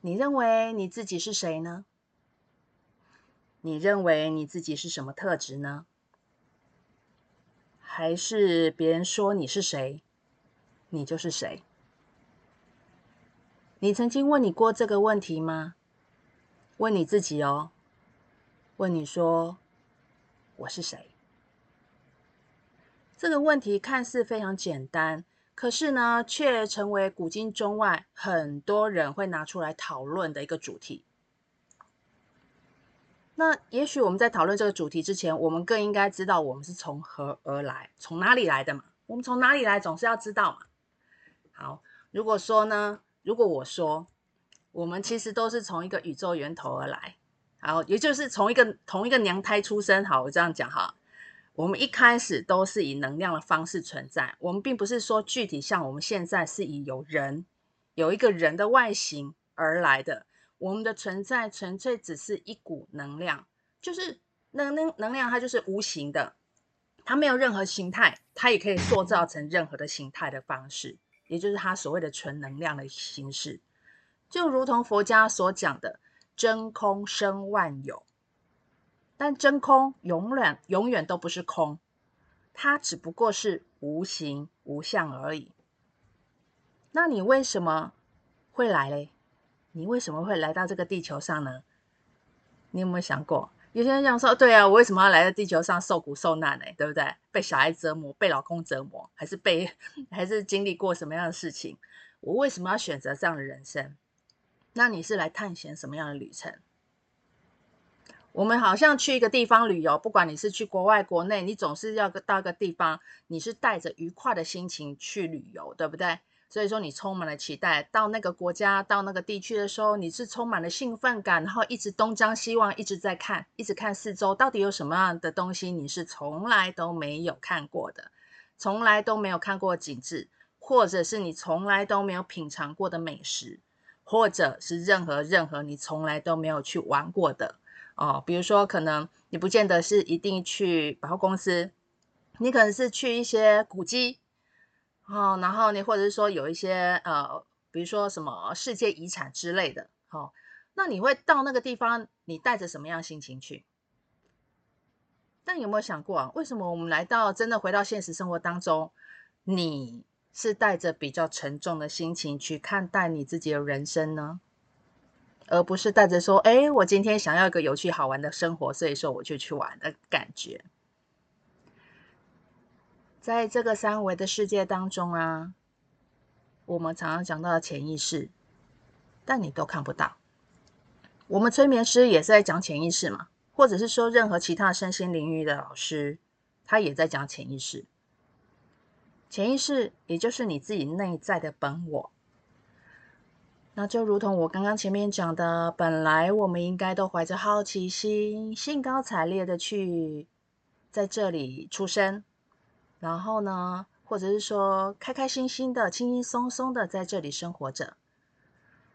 你认为你自己是谁呢？你认为你自己是什么特质呢？还是别人说你是谁，你就是谁？你曾经问你过这个问题吗？问你自己哦，问你说我是谁？这个问题看似非常简单，可是呢，却成为古今中外很多人会拿出来讨论的一个主题。那也许我们在讨论这个主题之前，我们更应该知道我们是从何而来，从哪里来的嘛？我们从哪里来，总是要知道嘛。好，如果说呢，如果我说，我们其实都是从一个宇宙源头而来，好，也就是从一个同一个娘胎出生。好，我这样讲哈，我们一开始都是以能量的方式存在，我们并不是说具体像我们现在是以有人有一个人的外形而来的。我们的存在纯粹只是一股能量，就是能能能量，它就是无形的，它没有任何形态，它也可以塑造成任何的形态的方式，也就是它所谓的纯能量的形式，就如同佛家所讲的真空生万有，但真空永远永远都不是空，它只不过是无形无相而已。那你为什么会来嘞？你为什么会来到这个地球上呢？你有没有想过？有些人讲说：“对啊，我为什么要来到地球上受苦受难呢？对不对？被小孩折磨，被老公折磨，还是被还是经历过什么样的事情？我为什么要选择这样的人生？那你是来探险什么样的旅程？我们好像去一个地方旅游，不管你是去国外、国内，你总是要到一个地方，你是带着愉快的心情去旅游，对不对？所以说，你充满了期待，到那个国家、到那个地区的时候，你是充满了兴奋感，然后一直东张西望，一直在看，一直看四周，到底有什么样的东西你是从来都没有看过的，从来都没有看过景致，或者是你从来都没有品尝过的美食，或者是任何任何你从来都没有去玩过的哦。比如说，可能你不见得是一定去百货公司，你可能是去一些古迹。哦，然后你或者是说有一些呃，比如说什么世界遗产之类的，哦，那你会到那个地方，你带着什么样心情去？但有没有想过啊，为什么我们来到真的回到现实生活当中，你是带着比较沉重的心情去看待你自己的人生呢？而不是带着说，哎，我今天想要一个有趣好玩的生活，所以说我就去玩的感觉。在这个三维的世界当中啊，我们常常讲到的潜意识，但你都看不到。我们催眠师也是在讲潜意识嘛，或者是说任何其他身心领域的老师，他也在讲潜意识。潜意识也就是你自己内在的本我。那就如同我刚刚前面讲的，本来我们应该都怀着好奇心，兴高采烈的去在这里出生。然后呢，或者是说开开心心的、轻轻松松的在这里生活着。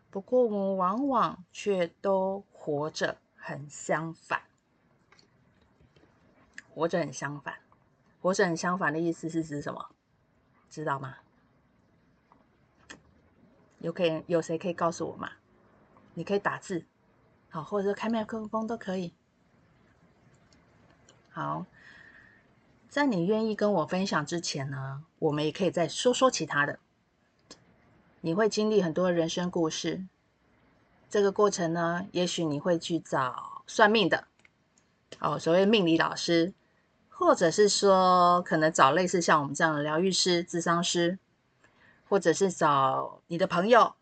不过我们往往却都活着很相反，活着很相反。活着很相反的意思是指什么？知道吗？有可以有谁可以告诉我吗？你可以打字，好，或者说开麦克风都可以。好。在你愿意跟我分享之前呢，我们也可以再说说其他的。你会经历很多人生故事，这个过程呢，也许你会去找算命的，哦，所谓命理老师，或者是说可能找类似像我们这样的疗愈师、咨商师，或者是找你的朋友、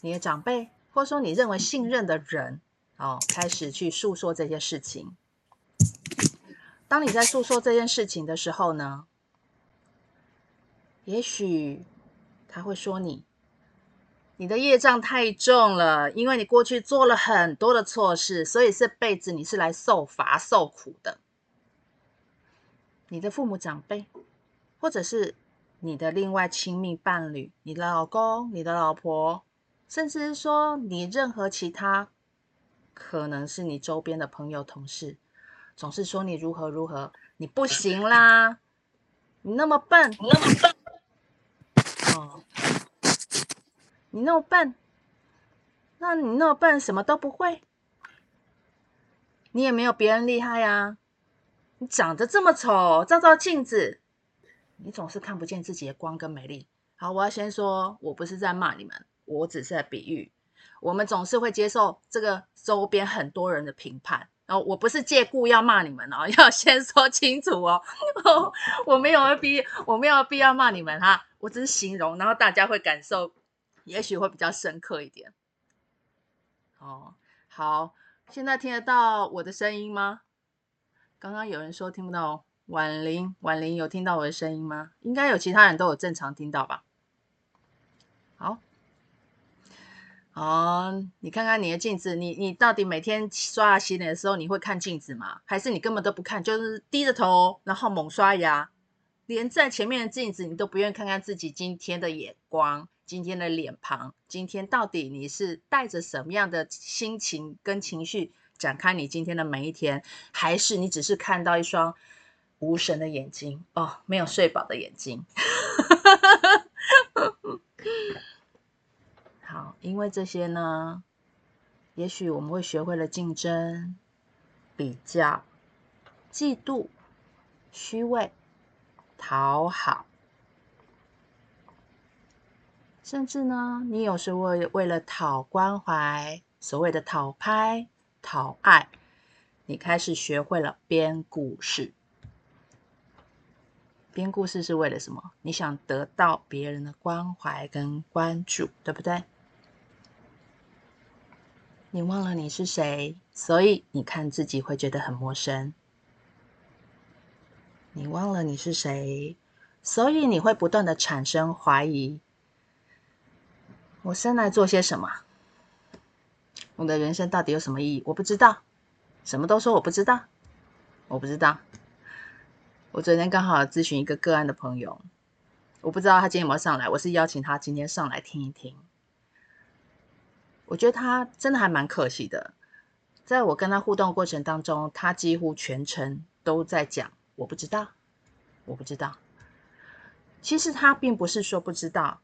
你的长辈，或者说你认为信任的人，哦，开始去诉说这些事情。当你在诉说这件事情的时候呢，也许他会说你，你的业障太重了，因为你过去做了很多的错事，所以这辈子你是来受罚受苦的。你的父母长辈，或者是你的另外亲密伴侣，你的老公、你的老婆，甚至是说你任何其他，可能是你周边的朋友、同事。总是说你如何如何，你不行啦，你那么笨，你那么笨，哦，你那么笨，那你那么笨，什么都不会？你也没有别人厉害呀。你长得这么丑，照照镜子，你总是看不见自己的光跟美丽。好，我要先说，我不是在骂你们，我只是在比喻。我们总是会接受这个周边很多人的评判。然后我不是借故要骂你们哦，要先说清楚哦。我没有必，我没有必要骂你们哈，我只是形容，然后大家会感受，也许会比较深刻一点。哦，好，现在听得到我的声音吗？刚刚有人说听不到，婉玲，婉玲有听到我的声音吗？应该有，其他人都有正常听到吧？好，哦，你看看你的镜子，你你到底每天刷牙洗脸的时候，你会看镜子吗？还是你根本都不看，就是低着头，然后猛刷牙，连在前面的镜子你都不愿意看看自己今天的眼光？今天的脸庞，今天到底你是带着什么样的心情跟情绪展开你今天的每一天，还是你只是看到一双无神的眼睛哦，没有睡饱的眼睛？好，因为这些呢，也许我们会学会了竞争、比较、嫉妒、虚伪、讨好。甚至呢，你有时为为了讨关怀，所谓的讨拍、讨爱，你开始学会了编故事。编故事是为了什么？你想得到别人的关怀跟关注，对不对？你忘了你是谁，所以你看自己会觉得很陌生。你忘了你是谁，所以你会不断的产生怀疑。我生来做些什么？我的人生到底有什么意义？我不知道，什么都说我不知道，我不知道。我昨天刚好咨询一个个案的朋友，我不知道他今天有没有上来。我是邀请他今天上来听一听。我觉得他真的还蛮可惜的，在我跟他互动过程当中，他几乎全程都在讲我不知道，我不知道。其实他并不是说不知道。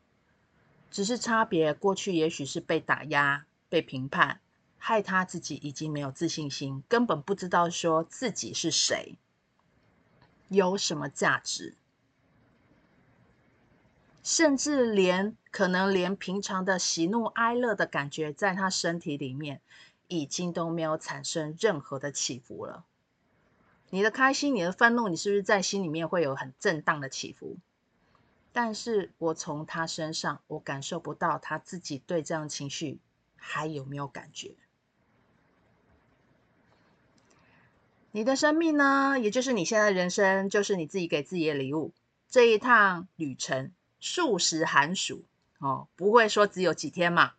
只是差别，过去也许是被打压、被评判，害他自己已经没有自信心，根本不知道说自己是谁，有什么价值，甚至连可能连平常的喜怒哀乐的感觉，在他身体里面已经都没有产生任何的起伏了。你的开心、你的愤怒，你是不是在心里面会有很震荡的起伏？但是我从他身上，我感受不到他自己对这样情绪还有没有感觉。你的生命呢，也就是你现在人生，就是你自己给自己的礼物。这一趟旅程，数十寒暑哦，不会说只有几天嘛。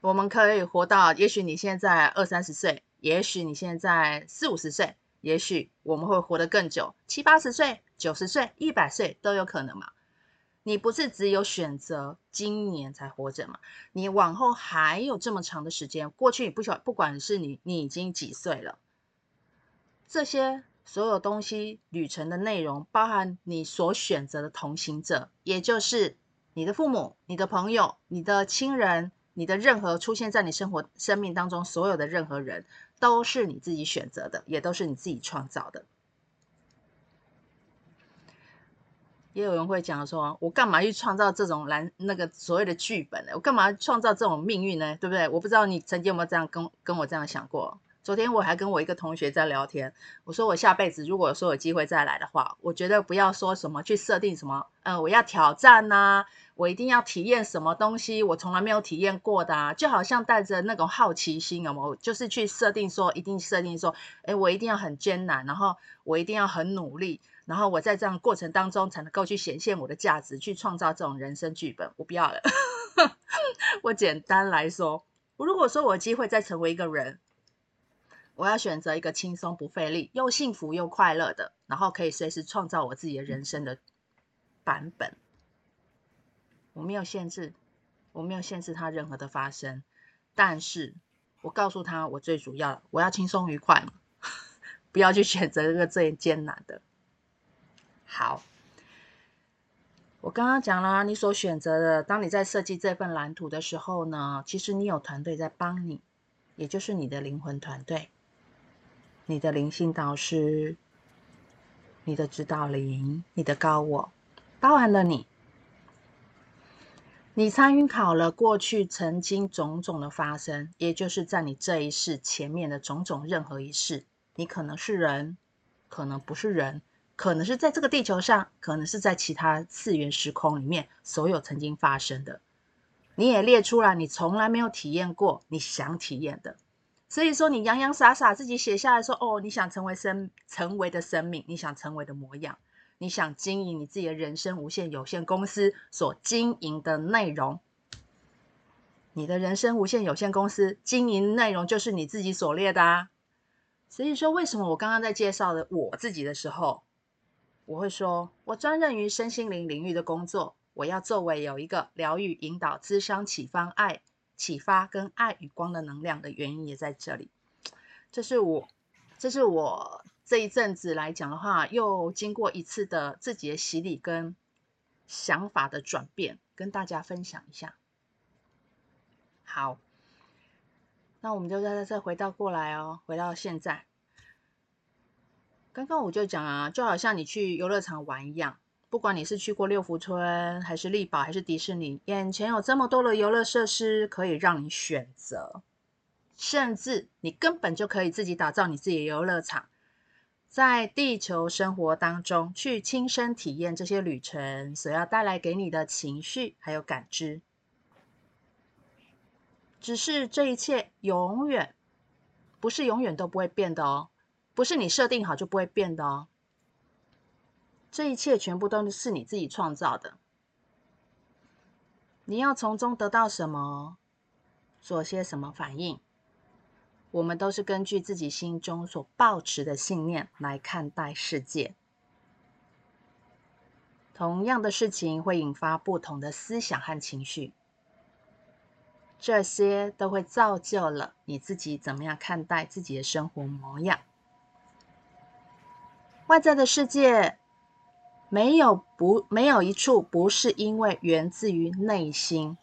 我们可以活到，也许你现在二三十岁，也许你现在四五十岁，也许我们会活得更久，七八十岁、九十岁、一百岁都有可能嘛。你不是只有选择今年才活着吗？你往后还有这么长的时间。过去你不晓，不管是你，你已经几岁了，这些所有东西，旅程的内容，包含你所选择的同行者，也就是你的父母、你的朋友、你的亲人、你的任何出现在你生活、生命当中所有的任何人，都是你自己选择的，也都是你自己创造的。也有人会讲说，我干嘛去创造这种蓝那个所谓的剧本呢？我干嘛创造这种命运呢？对不对？我不知道你曾经有没有这样跟跟我这样想过。昨天我还跟我一个同学在聊天，我说我下辈子如果说有机会再来的话，我觉得不要说什么去设定什么，嗯，我要挑战呐，我一定要体验什么东西，我从来没有体验过的啊，就好像带着那种好奇心啊，我就是去设定说，一定设定说，诶，我一定要很艰难，然后我一定要很努力。然后我在这样过程当中才能够去显现我的价值，去创造这种人生剧本。我不要了。我简单来说，如果说我有机会再成为一个人，我要选择一个轻松不费力、又幸福又快乐的，然后可以随时创造我自己的人生的版本。我没有限制，我没有限制他任何的发生，但是我告诉他，我最主要我要轻松愉快，不要去选择这个最艰难的。好，我刚刚讲了，你所选择的，当你在设计这份蓝图的时候呢，其实你有团队在帮你，也就是你的灵魂团队，你的灵性导师，你的指导灵，你的高我，包含了你。你参考了过去曾经种种的发生，也就是在你这一世前面的种种任何一世，你可能是人，可能不是人。可能是在这个地球上，可能是在其他次元时空里面，所有曾经发生的，你也列出来，你从来没有体验过，你想体验的。所以说，你洋洋洒洒自己写下来说，哦，你想成为生成为的生命，你想成为的模样，你想经营你自己的人生无限有限公司所经营的内容，你的人生无限有限公司经营内容就是你自己所列的啊。所以说，为什么我刚刚在介绍的我自己的时候，我会说，我专任于身心灵领域的工作。我要作为有一个疗愈、引导、咨商、启发、爱、启发跟爱与光的能量的原因也在这里。这是我，这是我这一阵子来讲的话，又经过一次的自己的洗礼跟想法的转变，跟大家分享一下。好，那我们就再再再回到过来哦，回到现在。刚刚我就讲啊，就好像你去游乐场玩一样，不管你是去过六福村，还是丽宝，还是迪士尼，眼前有这么多的游乐设施可以让你选择，甚至你根本就可以自己打造你自己的游乐场，在地球生活当中去亲身体验这些旅程所要带来给你的情绪还有感知。只是这一切永远不是永远都不会变的哦。不是你设定好就不会变的哦，这一切全部都是你自己创造的。你要从中得到什么，做些什么反应，我们都是根据自己心中所抱持的信念来看待世界。同样的事情会引发不同的思想和情绪，这些都会造就了你自己怎么样看待自己的生活模样。外在的世界没有不没有一处不是因为源自于内心，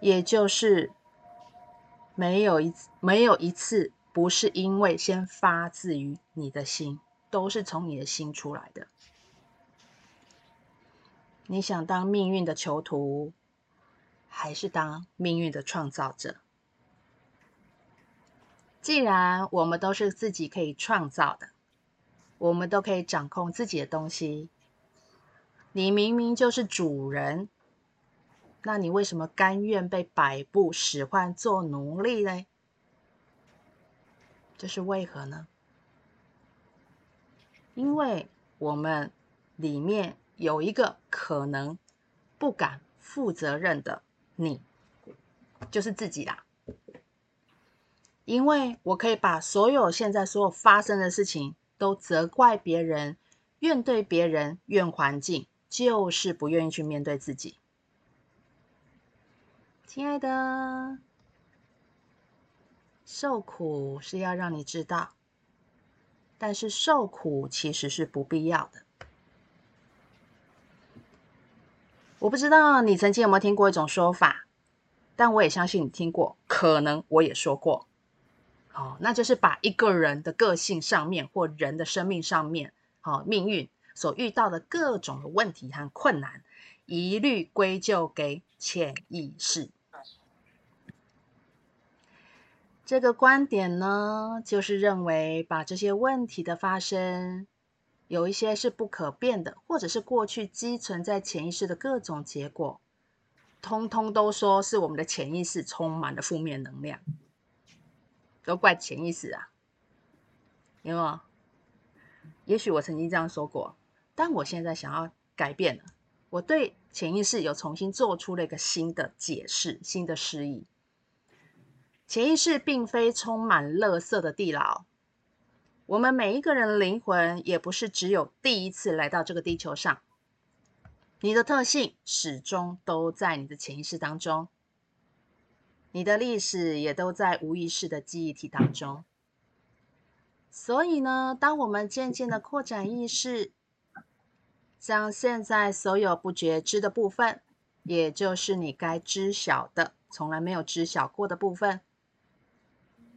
也就是没有一没有一次不是因为先发自于你的心，都是从你的心出来的。你想当命运的囚徒，还是当命运的创造者？既然我们都是自己可以创造的。我们都可以掌控自己的东西。你明明就是主人，那你为什么甘愿被摆布、使唤、做奴隶呢？这是为何呢？因为我们里面有一个可能不敢负责任的你，就是自己啦。因为我可以把所有现在所有发生的事情。都责怪别人，怨对别人，怨环境，就是不愿意去面对自己。亲爱的，受苦是要让你知道，但是受苦其实是不必要的。我不知道你曾经有没有听过一种说法，但我也相信你听过，可能我也说过。哦，那就是把一个人的个性上面，或人的生命上面，好、哦、命运所遇到的各种的问题和困难，一律归咎给潜意识。这个观点呢，就是认为把这些问题的发生，有一些是不可变的，或者是过去积存在潜意识的各种结果，通通都说是我们的潜意识充满了负面能量。都怪潜意识啊，有没有？也许我曾经这样说过，但我现在想要改变了。我对潜意识有重新做出了一个新的解释、新的释义。潜意识并非充满垃圾的地牢，我们每一个人的灵魂也不是只有第一次来到这个地球上。你的特性始终都在你的潜意识当中。你的历史也都在无意识的记忆体当中，所以呢，当我们渐渐的扩展意识，像现在所有不觉知的部分，也就是你该知晓的，从来没有知晓过的部分，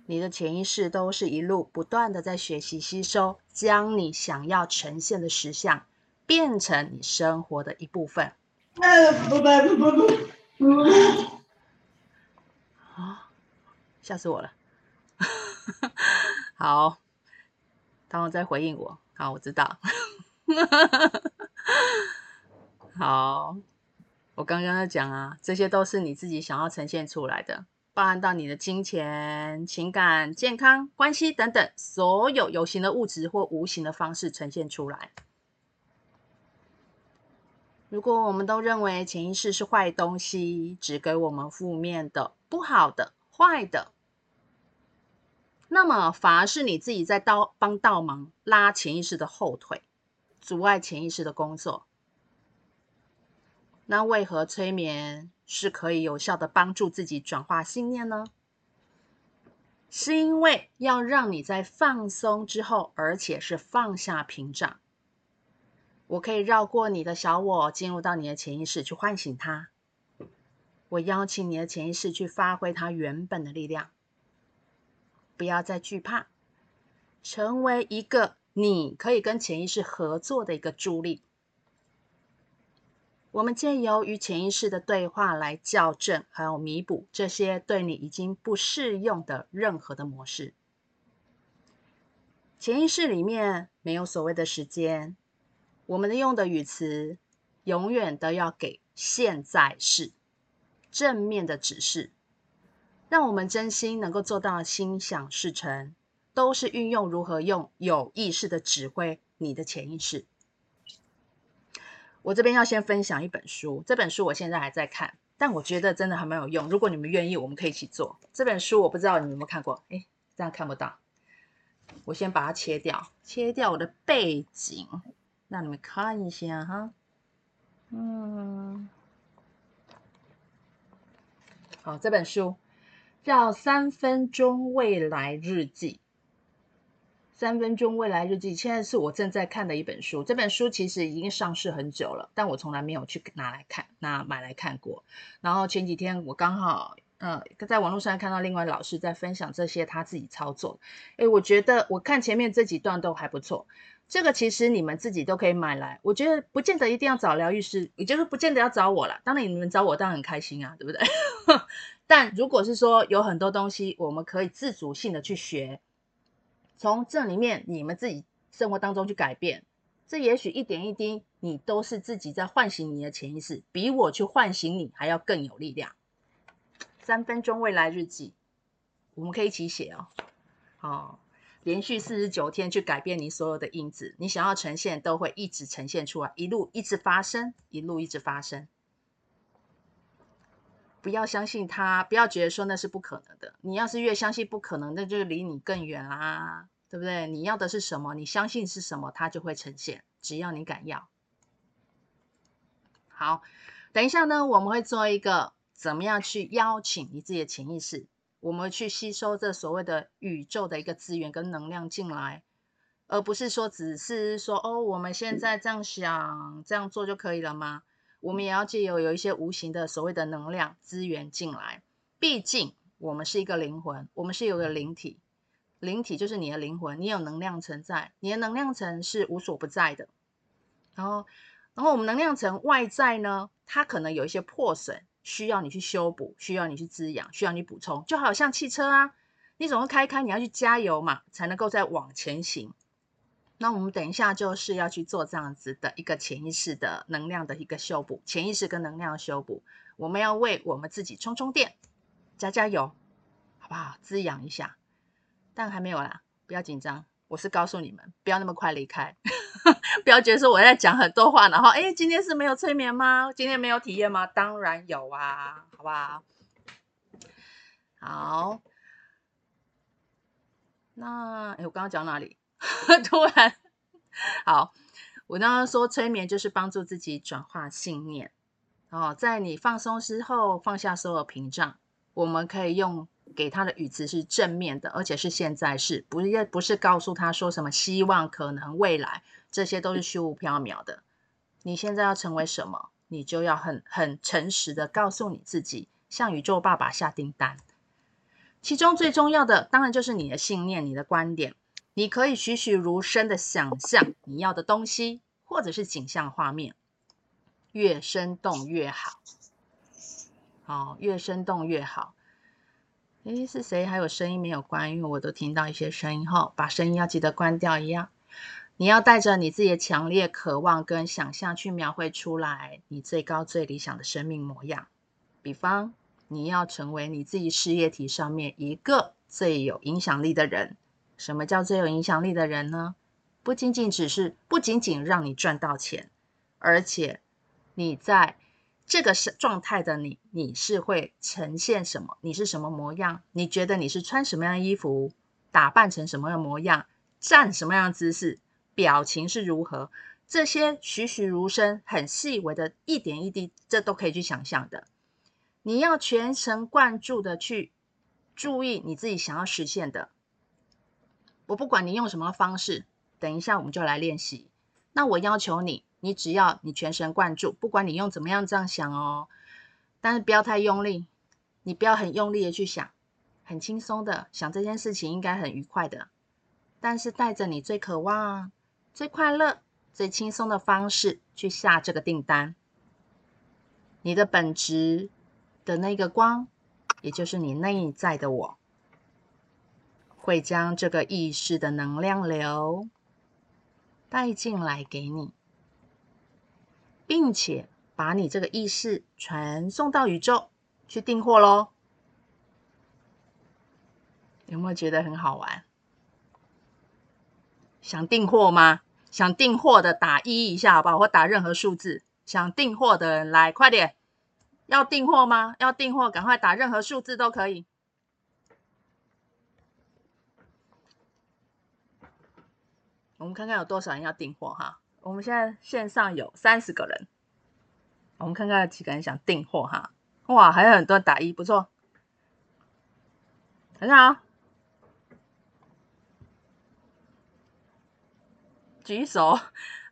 你的潜意识都是一路不断的在学习吸收，将你想要呈现的实相变成你生活的一部分。啊！吓死我了。好，当我在回应我。好，我知道。好，我刚刚在讲啊，这些都是你自己想要呈现出来的，包含到你的金钱、情感、健康、关系等等，所有有形的物质或无形的方式呈现出来。如果我们都认为潜意识是坏东西，只给我们负面的、不好的、坏的。那么反而是你自己在刀帮倒忙，拉潜意识的后腿，阻碍潜意识的工作。那为何催眠是可以有效的帮助自己转化信念呢？是因为要让你在放松之后，而且是放下屏障。我可以绕过你的小我，进入到你的潜意识去唤醒它。我邀请你的潜意识去发挥它原本的力量。不要再惧怕，成为一个你可以跟潜意识合作的一个助力。我们借由与潜意识的对话来校正，还有弥补这些对你已经不适用的任何的模式。潜意识里面没有所谓的时间，我们的用的语词永远都要给现在式正面的指示。让我们真心能够做到心想事成，都是运用如何用有意识的指挥你的潜意识。我这边要先分享一本书，这本书我现在还在看，但我觉得真的还蛮有用。如果你们愿意，我们可以一起做。这本书我不知道你们有没有看过，诶，这样看不到。我先把它切掉，切掉我的背景，让你们看一下哈。嗯，好，这本书。叫三分钟未来日记。三分钟未来日记，现在是我正在看的一本书。这本书其实已经上市很久了，但我从来没有去拿来看，那买来看过。然后前几天我刚好，呃，在网络上看到另外老师在分享这些他自己操作。诶，我觉得我看前面这几段都还不错。这个其实你们自己都可以买来，我觉得不见得一定要找疗愈师，也就是不见得要找我了。当然你们找我当然很开心啊，对不对？但如果是说有很多东西，我们可以自主性的去学，从这里面你们自己生活当中去改变，这也许一点一滴，你都是自己在唤醒你的潜意识，比我去唤醒你还要更有力量。三分钟未来日记，我们可以一起写哦。好，连续四十九天去改变你所有的因子，你想要呈现都会一直呈现出来，一路一直发生，一路一直发生。不要相信他，不要觉得说那是不可能的。你要是越相信不可能，那就离你更远啦，对不对？你要的是什么？你相信是什么，它就会呈现。只要你敢要。好，等一下呢，我们会做一个怎么样去邀请你自己的潜意识，我们去吸收这所谓的宇宙的一个资源跟能量进来，而不是说只是说哦，我们现在这样想，这样做就可以了吗？我们也要借由有一些无形的所谓的能量资源进来，毕竟我们是一个灵魂，我们是有个灵体，灵体就是你的灵魂，你有能量存在，你的能量层是无所不在的。然后，然后我们能量层外在呢，它可能有一些破损，需要你去修补，需要你去滋养，需要你补充，就好像汽车啊，你总会开开，你要去加油嘛，才能够再往前行。那我们等一下就是要去做这样子的一个潜意识的能量的一个修补，潜意识跟能量修补，我们要为我们自己充充电，加加油，好不好？滋养一下。但还没有啦，不要紧张，我是告诉你们，不要那么快离开，不要觉得说我在讲很多话，然后诶，今天是没有催眠吗？今天没有体验吗？当然有啊，好不好？好，那诶，我刚刚讲哪里？突然，好，我刚刚说催眠就是帮助自己转化信念。哦，在你放松之后，放下所有屏障，我们可以用给他的语词是正面的，而且是现在式，不是不是告诉他说什么希望、可能、未来，这些都是虚无缥缈的。你现在要成为什么，你就要很很诚实的告诉你自己，向宇宙爸爸下订单。其中最重要的，当然就是你的信念、你的观点。你可以栩栩如生的想象你要的东西，或者是景象画面，越生动越好。好，越生动越好。诶，是谁？还有声音没有关？因为我都听到一些声音哈，把声音要记得关掉一样。你要带着你自己的强烈渴望跟想象去描绘出来你最高最理想的生命模样。比方，你要成为你自己事业体上面一个最有影响力的人。什么叫最有影响力的人呢？不仅仅只是不仅仅让你赚到钱，而且你在这个状态的你，你是会呈现什么？你是什么模样？你觉得你是穿什么样的衣服，打扮成什么样的模样，站什么样的姿势，表情是如何？这些栩栩如生、很细微的一点一滴，这都可以去想象的。你要全神贯注的去注意你自己想要实现的。我不管你用什么方式，等一下我们就来练习。那我要求你，你只要你全神贯注，不管你用怎么样这样想哦，但是不要太用力，你不要很用力的去想，很轻松的想这件事情应该很愉快的，但是带着你最渴望、最快乐、最轻松的方式去下这个订单。你的本质的那个光，也就是你内在的我。会将这个意识的能量流带进来给你，并且把你这个意识传送到宇宙去订货喽。有没有觉得很好玩？想订货吗？想订货的打一一下好不好？或打任何数字。想订货的人来，快点！要订货吗？要订货，赶快打任何数字都可以。我们看看有多少人要订货哈？我们现在线上有三十个人，我们看看有几个人想订货哈？哇，还有很多打一，不错，很好，举手，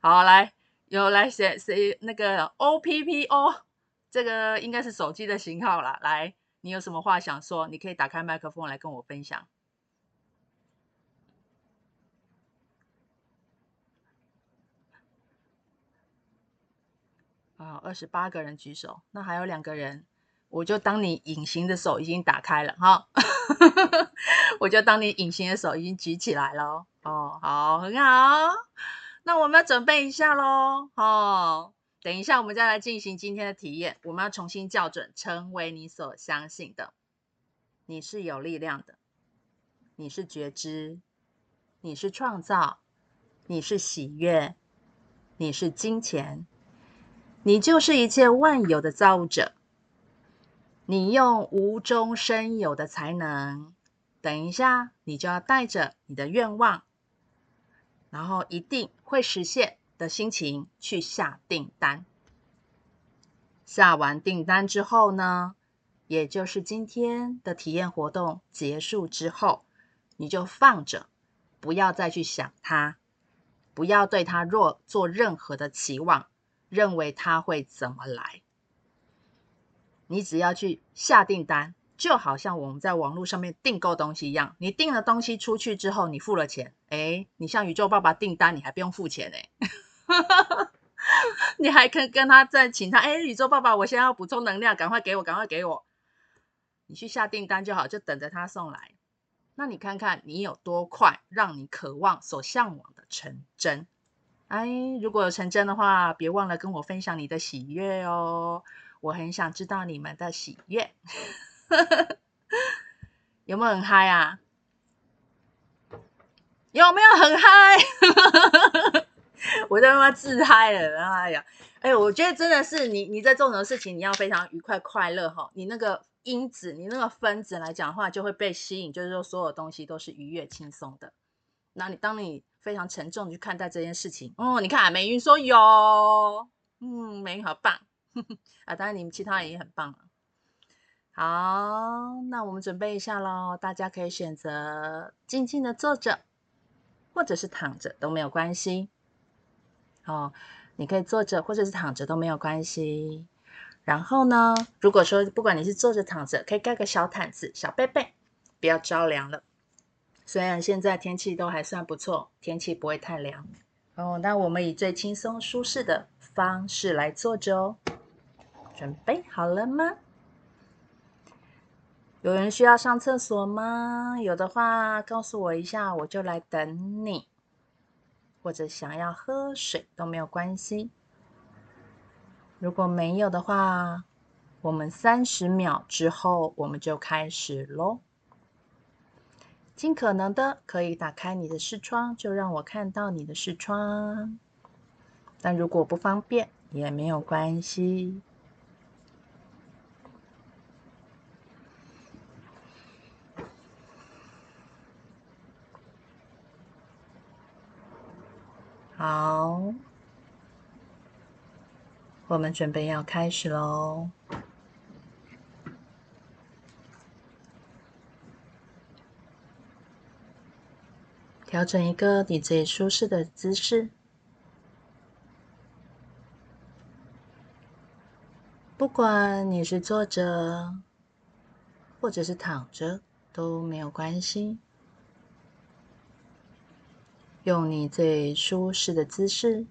好来，有来谁谁那个 OPPO，这个应该是手机的型号啦。来，你有什么话想说？你可以打开麦克风来跟我分享。啊，二十八个人举手，那还有两个人，我就当你隐形的手已经打开了哈，我就当你隐形的手已经举起来了哦，好，很好，那我们要准备一下喽，哦，等一下我们再来进行今天的体验，我们要重新校准，成为你所相信的，你是有力量的，你是觉知，你是创造，你是喜悦，你是金钱。你就是一切万有的造物者，你用无中生有的才能。等一下，你就要带着你的愿望，然后一定会实现的心情去下订单。下完订单之后呢，也就是今天的体验活动结束之后，你就放着，不要再去想它，不要对它若做任何的期望。认为他会怎么来？你只要去下订单，就好像我们在网络上面订购东西一样。你订了东西出去之后，你付了钱，诶，你向宇宙爸爸订单，你还不用付钱诶，你还可以跟他再请他，诶，宇宙爸爸，我现在要补充能量，赶快给我，赶快给我。你去下订单就好，就等着他送来。那你看看你有多快，让你渴望所向往的成真。哎，如果成真的话，别忘了跟我分享你的喜悦哦。我很想知道你们的喜悦，有没有很嗨啊？有没有很嗨？我在他妈自嗨了，哎呀，哎，我觉得真的是你，你在做什么事情，你要非常愉快快乐哈。你那个因子，你那个分子来讲的话，就会被吸引，就是说所有东西都是愉悦轻松的。那你当你非常沉重去看待这件事情，哦，你看美云说有，嗯，美云好棒，呵 呵啊，当然你们其他人也很棒。好，那我们准备一下喽，大家可以选择静静的坐着，或者是躺着都没有关系。哦，你可以坐着或者是躺着都没有关系。然后呢，如果说不管你是坐着躺着，可以盖个小毯子、小被被，不要着凉了。虽然现在天气都还算不错，天气不会太凉。哦，那我们以最轻松舒适的方式来坐着哦。准备好了吗？有人需要上厕所吗？有的话，告诉我一下，我就来等你。或者想要喝水都没有关系。如果没有的话，我们三十秒之后我们就开始喽。尽可能的可以打开你的视窗，就让我看到你的视窗。但如果不方便也没有关系。好，我们准备要开始喽。调整一个你最舒适的姿势，不管你是坐着或者是躺着都没有关系。用你最舒适的姿势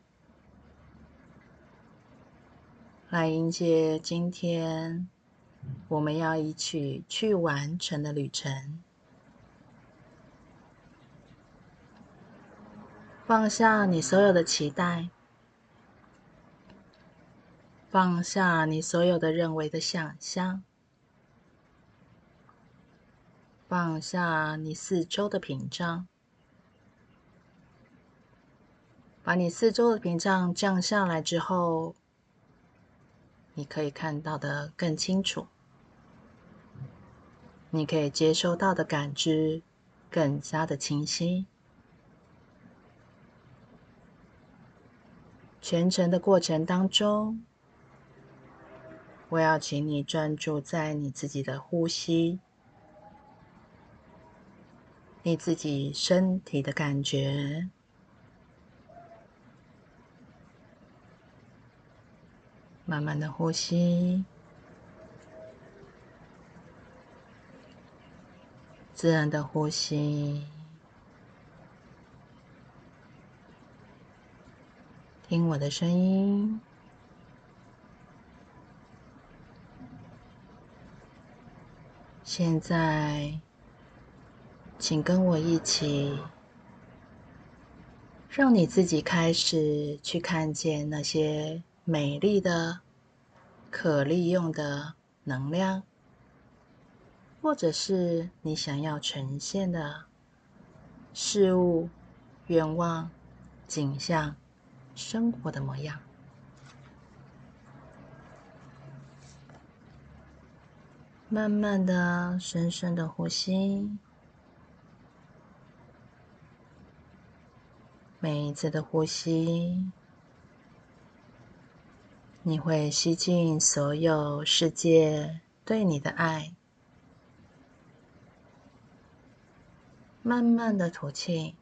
来迎接今天我们要一起去完成的旅程。放下你所有的期待，放下你所有的认为的想象，放下你四周的屏障。把你四周的屏障降下来之后，你可以看到的更清楚，你可以接收到的感知更加的清晰。全程的过程当中，我要请你专注在你自己的呼吸，你自己身体的感觉。慢慢的呼吸，自然的呼吸，听我的声音。现在，请跟我一起，让你自己开始去看见那些。美丽的、可利用的能量，或者是你想要呈现的事物、愿望、景象、生活的模样。慢慢的、深深的呼吸，每一次的呼吸。你会吸进所有世界对你的爱，慢慢的吐气。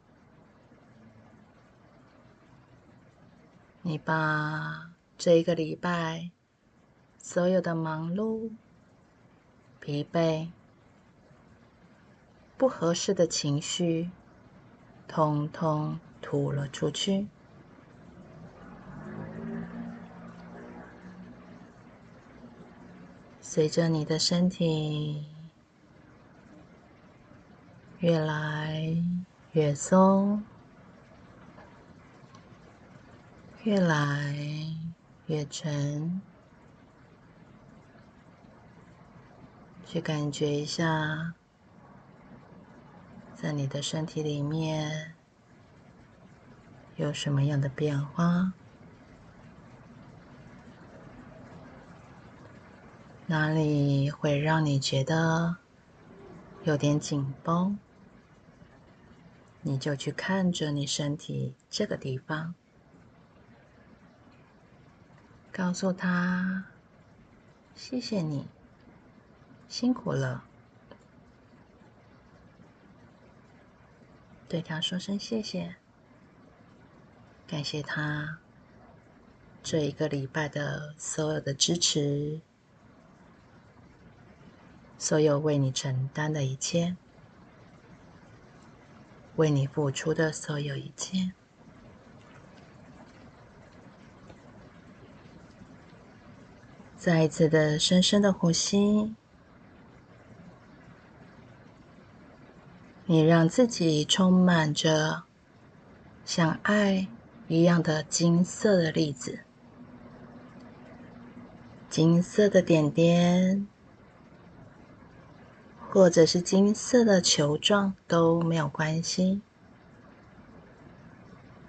你把这一个礼拜所有的忙碌、疲惫、不合适的情绪，通通吐了出去。随着你的身体越来越松，越来越沉，去感觉一下，在你的身体里面有什么样的变化。哪里会让你觉得有点紧绷？你就去看着你身体这个地方，告诉他：“谢谢你，辛苦了。”对他说声谢谢，感谢他这一个礼拜的所有的支持，所有为你承担的一切，为你付出的所有一切。再一次的深深的呼吸，你让自己充满着像爱一样的金色的粒子，金色的点点，或者是金色的球状都没有关系。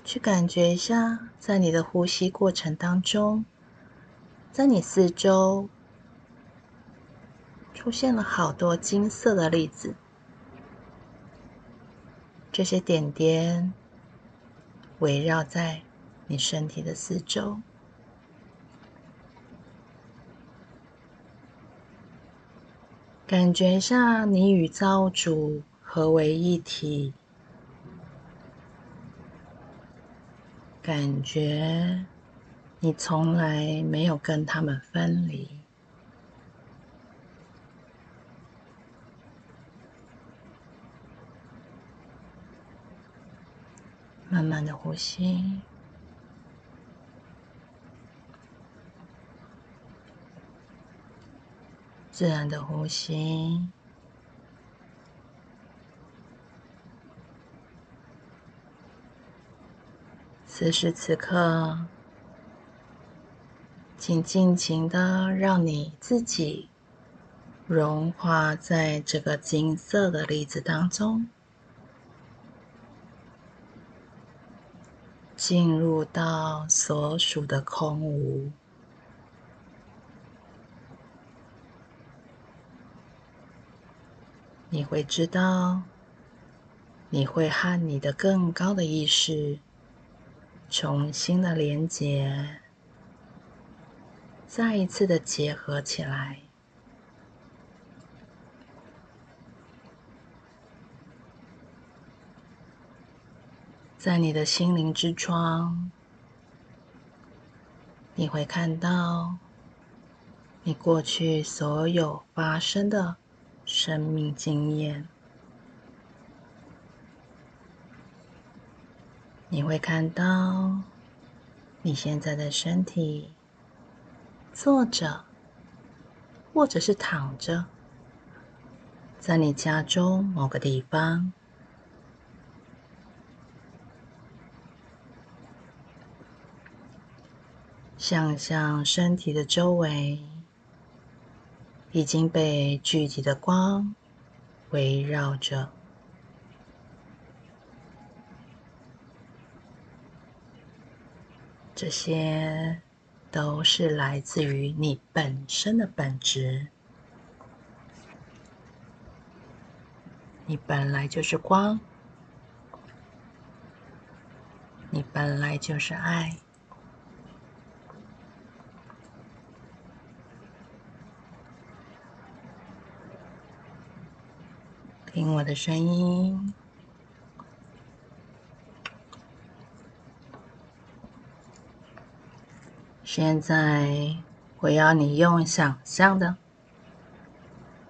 去感觉一下，在你的呼吸过程当中。在你四周出现了好多金色的粒子，这些点点围绕在你身体的四周，感觉一下你与造物主合为一体，感觉。你从来没有跟他们分离，慢慢的呼吸，自然的呼吸，此时此刻。请尽情的让你自己融化在这个金色的粒子当中，进入到所属的空无。你会知道，你会和你的更高的意识重新的连接。再一次的结合起来，在你的心灵之窗，你会看到你过去所有发生的生命经验，你会看到你现在的身体。坐着，或者是躺着，在你家中某个地方，想象身体的周围已经被具体的光围绕着，这些。都是来自于你本身的本质。你本来就是光，你本来就是爱。听我的声音。现在我要你用想象的，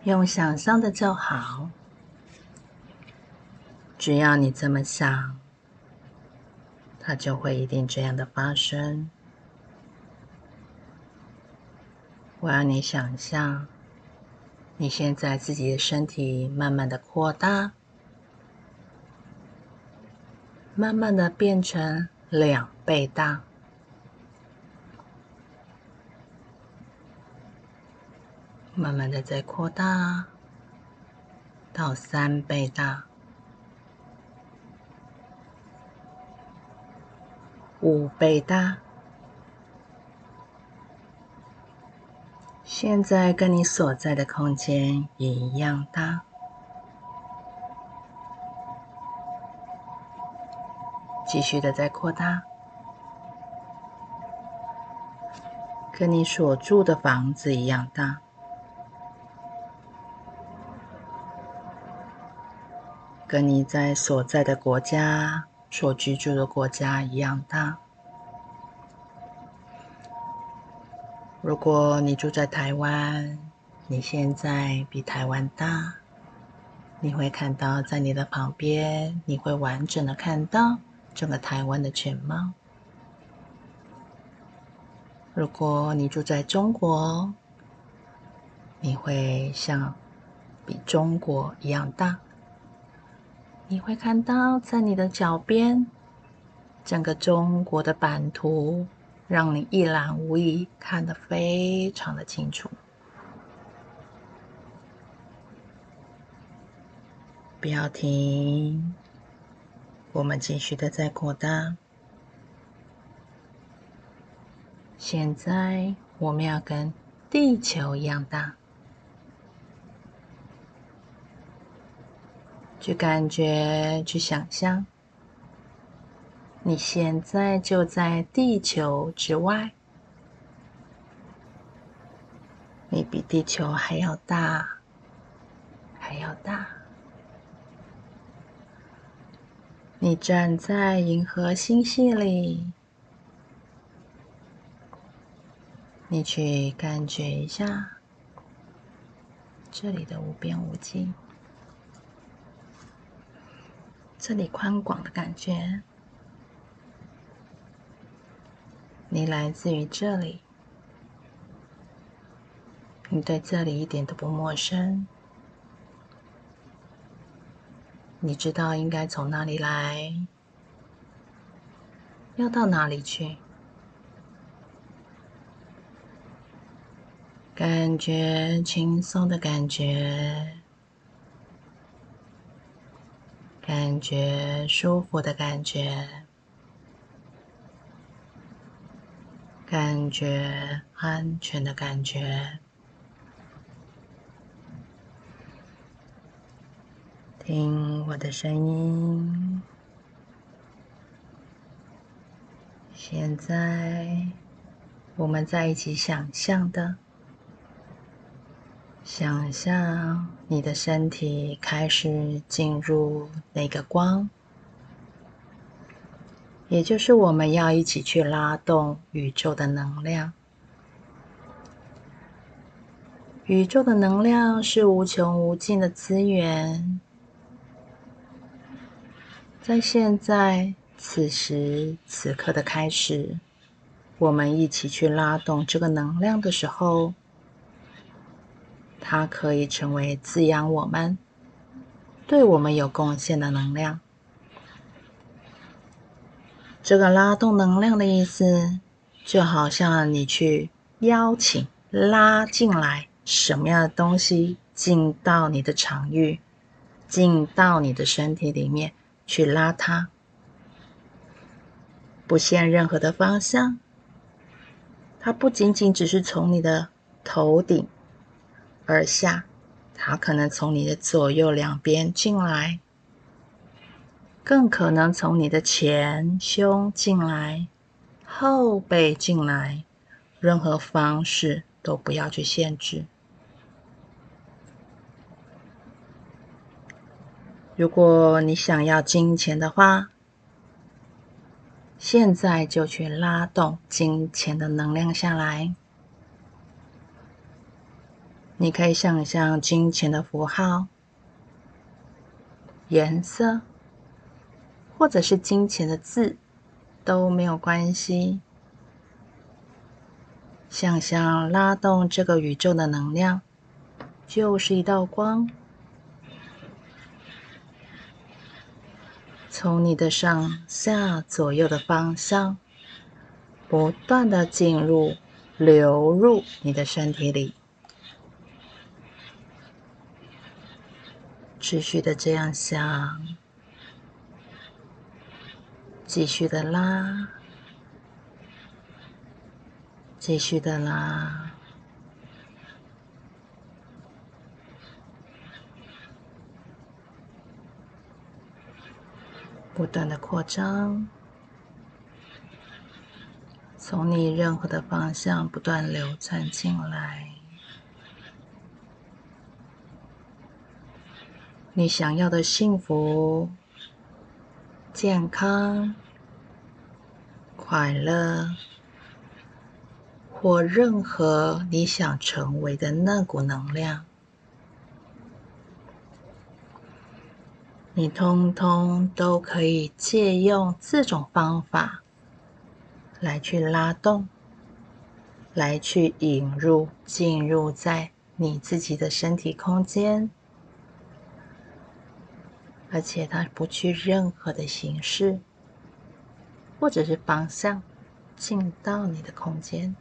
用想象的就好。只要你这么想，它就会一定这样的发生。我要你想象，你现在自己的身体慢慢的扩大，慢慢的变成两倍大。慢慢的在扩大，到三倍大、五倍大，现在跟你所在的空间也一样大。继续的在扩大，跟你所住的房子一样大。跟你在所在的国家、所居住的国家一样大，如果你住在台湾，你现在比台湾大，你会看到在你的旁边，你会完整的看到整个台湾的全貌。如果你住在中国，你会像比中国一样大，你会看到在你的脚边，整个中国的版图，让你一览无遗，看得非常的清楚。不要停，我们继续的在扩大。现在我们要跟地球一样大，去感觉，去想象，你现在就在地球之外，你比地球还要大，还要大。你站在银河星系里，你去感觉一下这里的无边无际，这里宽广的感觉。你来自于这里，你对这里一点都不陌生。你知道应该从哪里来，要到哪里去？感觉轻松的感觉，感觉舒服的感觉，感觉安全的感觉。听我的声音。现在，我们在一起想象的，想象你的身体开始进入那个光，也就是我们要一起去拉动宇宙的能量。宇宙的能量是无穷无尽的资源。在现在此时此刻的开始，我们一起去拉动这个能量的时候，它可以成为滋养我们、对我们有贡献的能量。这个拉动能量的意思，就好像你去邀请、拉进来什么样的东西进到你的场域，进到你的身体里面。去拉它，不限任何的方向。它不仅仅只是从你的头顶而下，它可能从你的左右两边进来，更可能从你的前胸进来，后背进来，任何方式都不要去限制。如果你想要金钱的话，现在就去拉动金钱的能量下来。你可以想象金钱的符号、颜色，或者是金钱的字，都没有关系。想象拉动这个宇宙的能量，就是一道光。从你的上下左右的方向，不断的进入、流入你的身体里，持续的这样想，继续的拉，继续的拉。不断的扩张，从你任何的方向不断流窜进来。你想要的幸福、健康、快乐、或任何你想成为的那股能量，你通通都可以借用这种方法来去拉动，来去引入、进入在你自己的身体空间，而且它不去任何的形式或者是方向进到你的空间。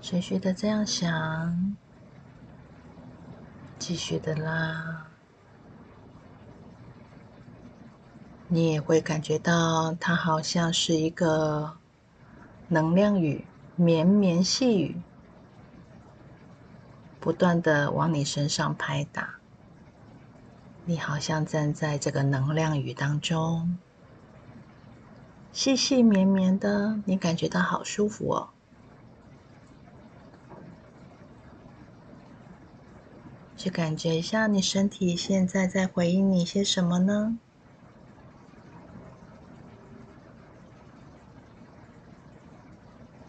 持续的这样想，继续的拉，你也会感觉到它好像是一个能量雨，绵绵细雨，不断的往你身上拍打。你好像站在这个能量雨当中，细细绵绵的，你感觉到好舒服哦。去感觉一下，你身体现在在回应你些什么呢？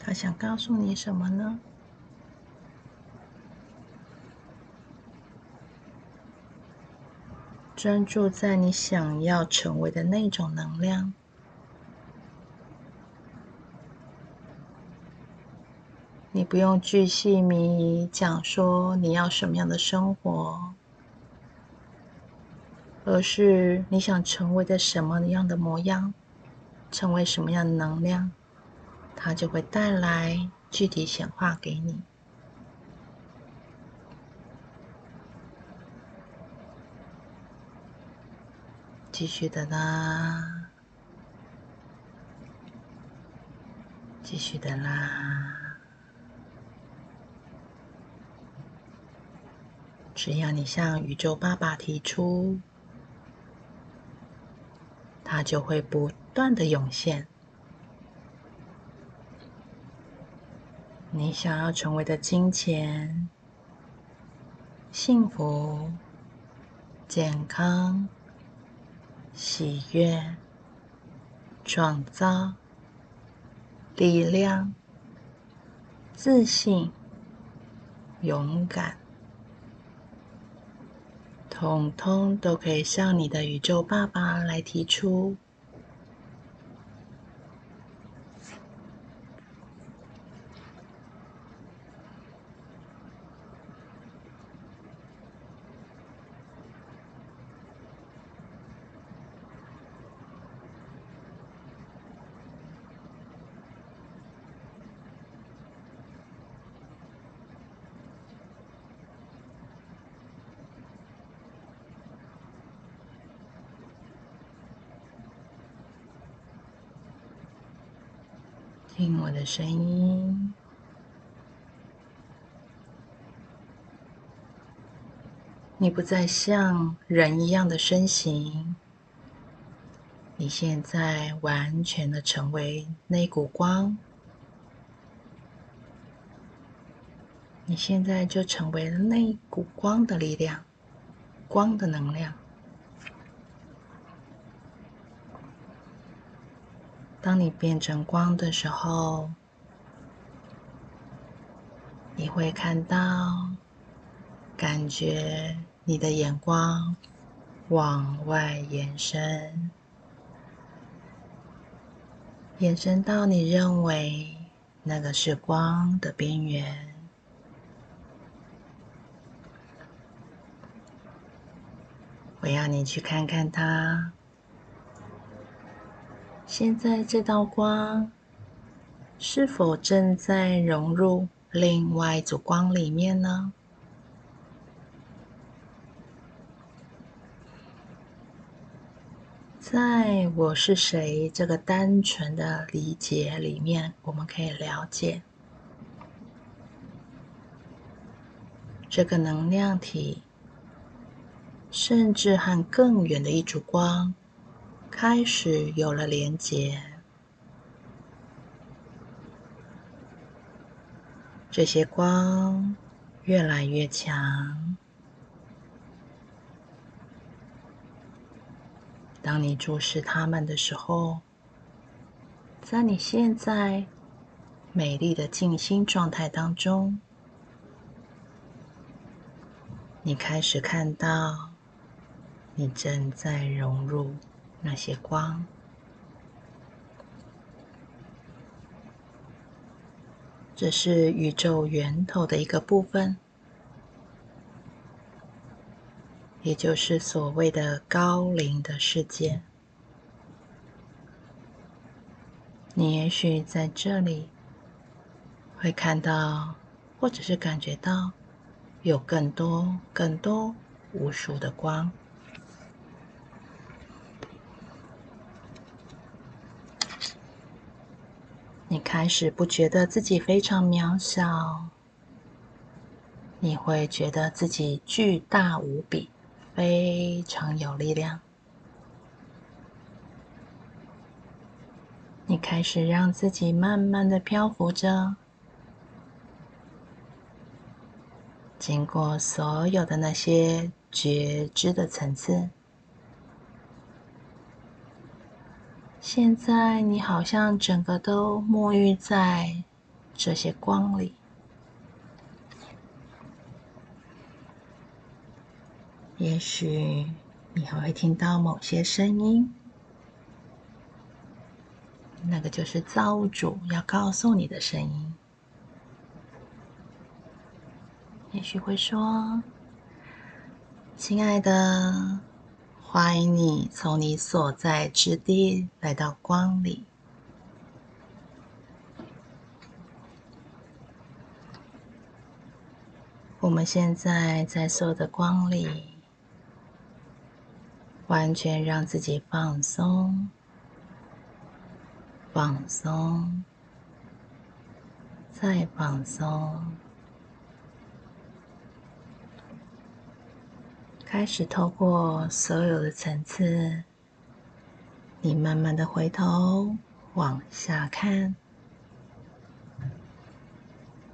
他想告诉你什么呢？专注在你想要成为的那种能量。你不用巨细靡遗讲说你要什么样的生活，而是你想成为的什么样的模样，成为什么样的能量，它就会带来具体显化给你。继续的啦，继续的啦。只要你向宇宙爸爸提出，它就会不断的涌现。你想要成为的金钱、幸福、健康、喜悦、创造、力量、自信、勇敢。通通都可以向你的宇宙爸爸来提出。听的声音，你不再像人一样的身形，你现在完全的成为那股光，你现在就成为了那股光的力量，光的能量。当你变成光的时候，你会看到、感觉你的眼光往外延伸，延伸到你认为那个是光的边缘。我要你去看看它。现在这道光是否正在融入另外一组光里面呢？在我是谁这个单纯的理解里面，我们可以了解这个能量体，甚至和更远的一组光。开始有了连结。这些光越来越强。当你注视它们的时候，在你现在美丽的静心状态当中，你开始看到，你正在融入。那些光。这是宇宙源头的一个部分。也就是所谓的高灵的世界，你也许在这里会看到，或者是感觉到有更多、更多、无数的光。你开始不觉得自己非常渺小，你会觉得自己巨大无比。非常有力量。你开始让自己慢慢的漂浮着，经过所有的那些觉知的层次。现在你好像整个都沐浴在这些光里。也许你还会听到某些声音，那个就是造物主要告诉你的声音。也许会说：“亲爱的，欢迎你从你所在之地来到光里。我们现在在所有的光里。”完全让自己放松，放松，再放松，开始透过所有的层次，你慢慢的回头往下看，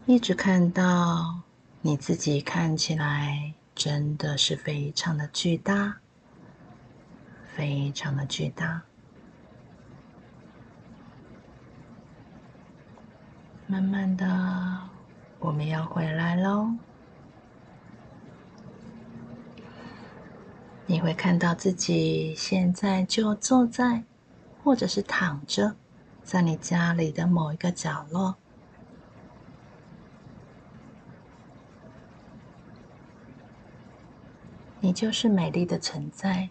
一直看到你自己看起来真的是非常的巨大。非常的巨大，慢慢的，我们要回来喽。你会看到自己现在就坐在，或者是躺着，在你家里的某一个角落。你就是美丽的存在。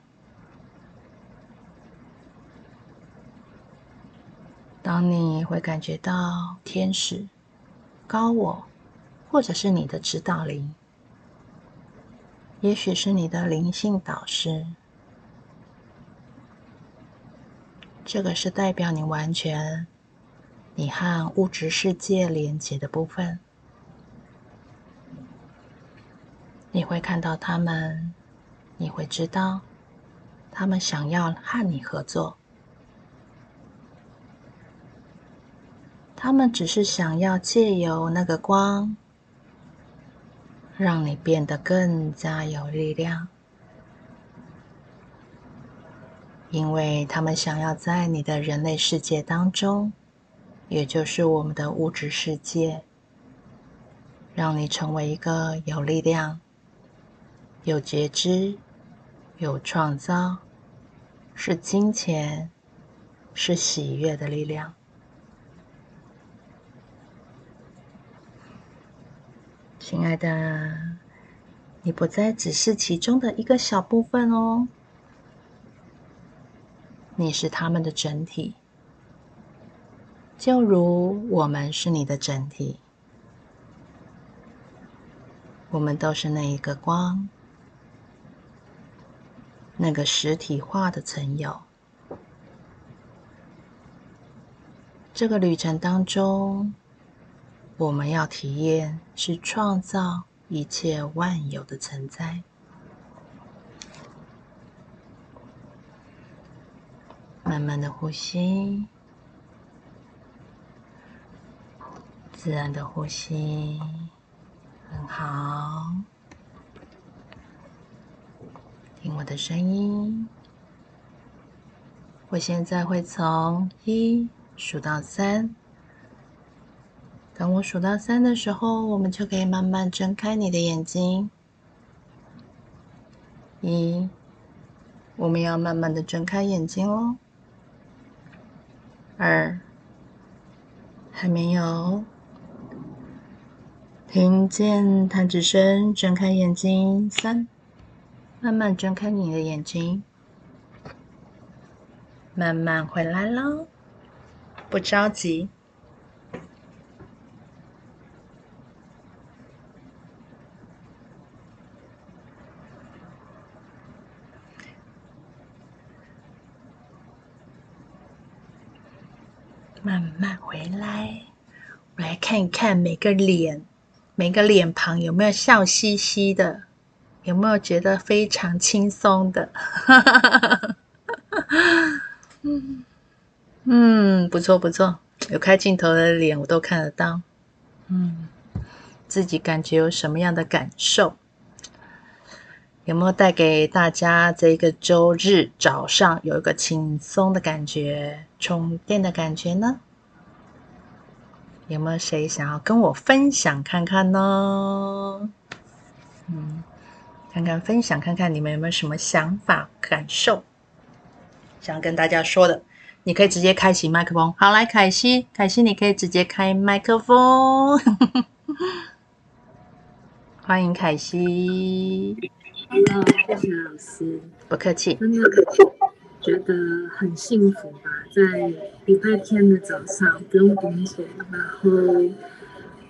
当你会感觉到天使、高我，或者是你的指导灵，也许是你的灵性导师，这个是代表你完全你和物质世界连接的部分。你会看到他们，你会知道他们想要和你合作。他们只是想要借由那个光，让你变得更加有力量，因为他们想要在你的人类世界当中，也就是我们的物质世界，让你成为一个有力量、有觉知、有创造、是金钱、是喜悦的力量。亲爱的，你不再只是其中的一个小部分哦，你是他们的整体，就如我们是你的整体，我们都是那一个光，那个实体化的存有。这个旅程当中。我们要体验是创造一切万有的存在。慢慢的呼吸，自然的呼吸，很好。听我的声音，我现在会从一数到三。等我数到三的时候，我们就可以慢慢睁开你的眼睛。一，我们要慢慢的睁开眼睛哦。二，还没有。听见弹指声，睁开眼睛。三，慢慢睁开你的眼睛，慢慢回来喽，不着急。慢慢回来，我来看一看每个脸，每个脸庞有没有笑嘻嘻的，有没有觉得非常轻松的？嗯 嗯，不错不错，有开镜头的脸我都看得到。嗯，自己感觉有什么样的感受？有没有带给大家这个周日早上有一个轻松的感觉、充电的感觉呢？有没有谁想要跟我分享看看呢？嗯，看看分享看看你们有没有什么想法、感受，想跟大家说的？你可以直接开启麦克风。好，来，凯西，凯西，你可以直接开麦克风。欢迎凯西。Hello，谢谢老师。不客气。真的觉得很幸福吧，在礼拜天的早上不用工作，然后，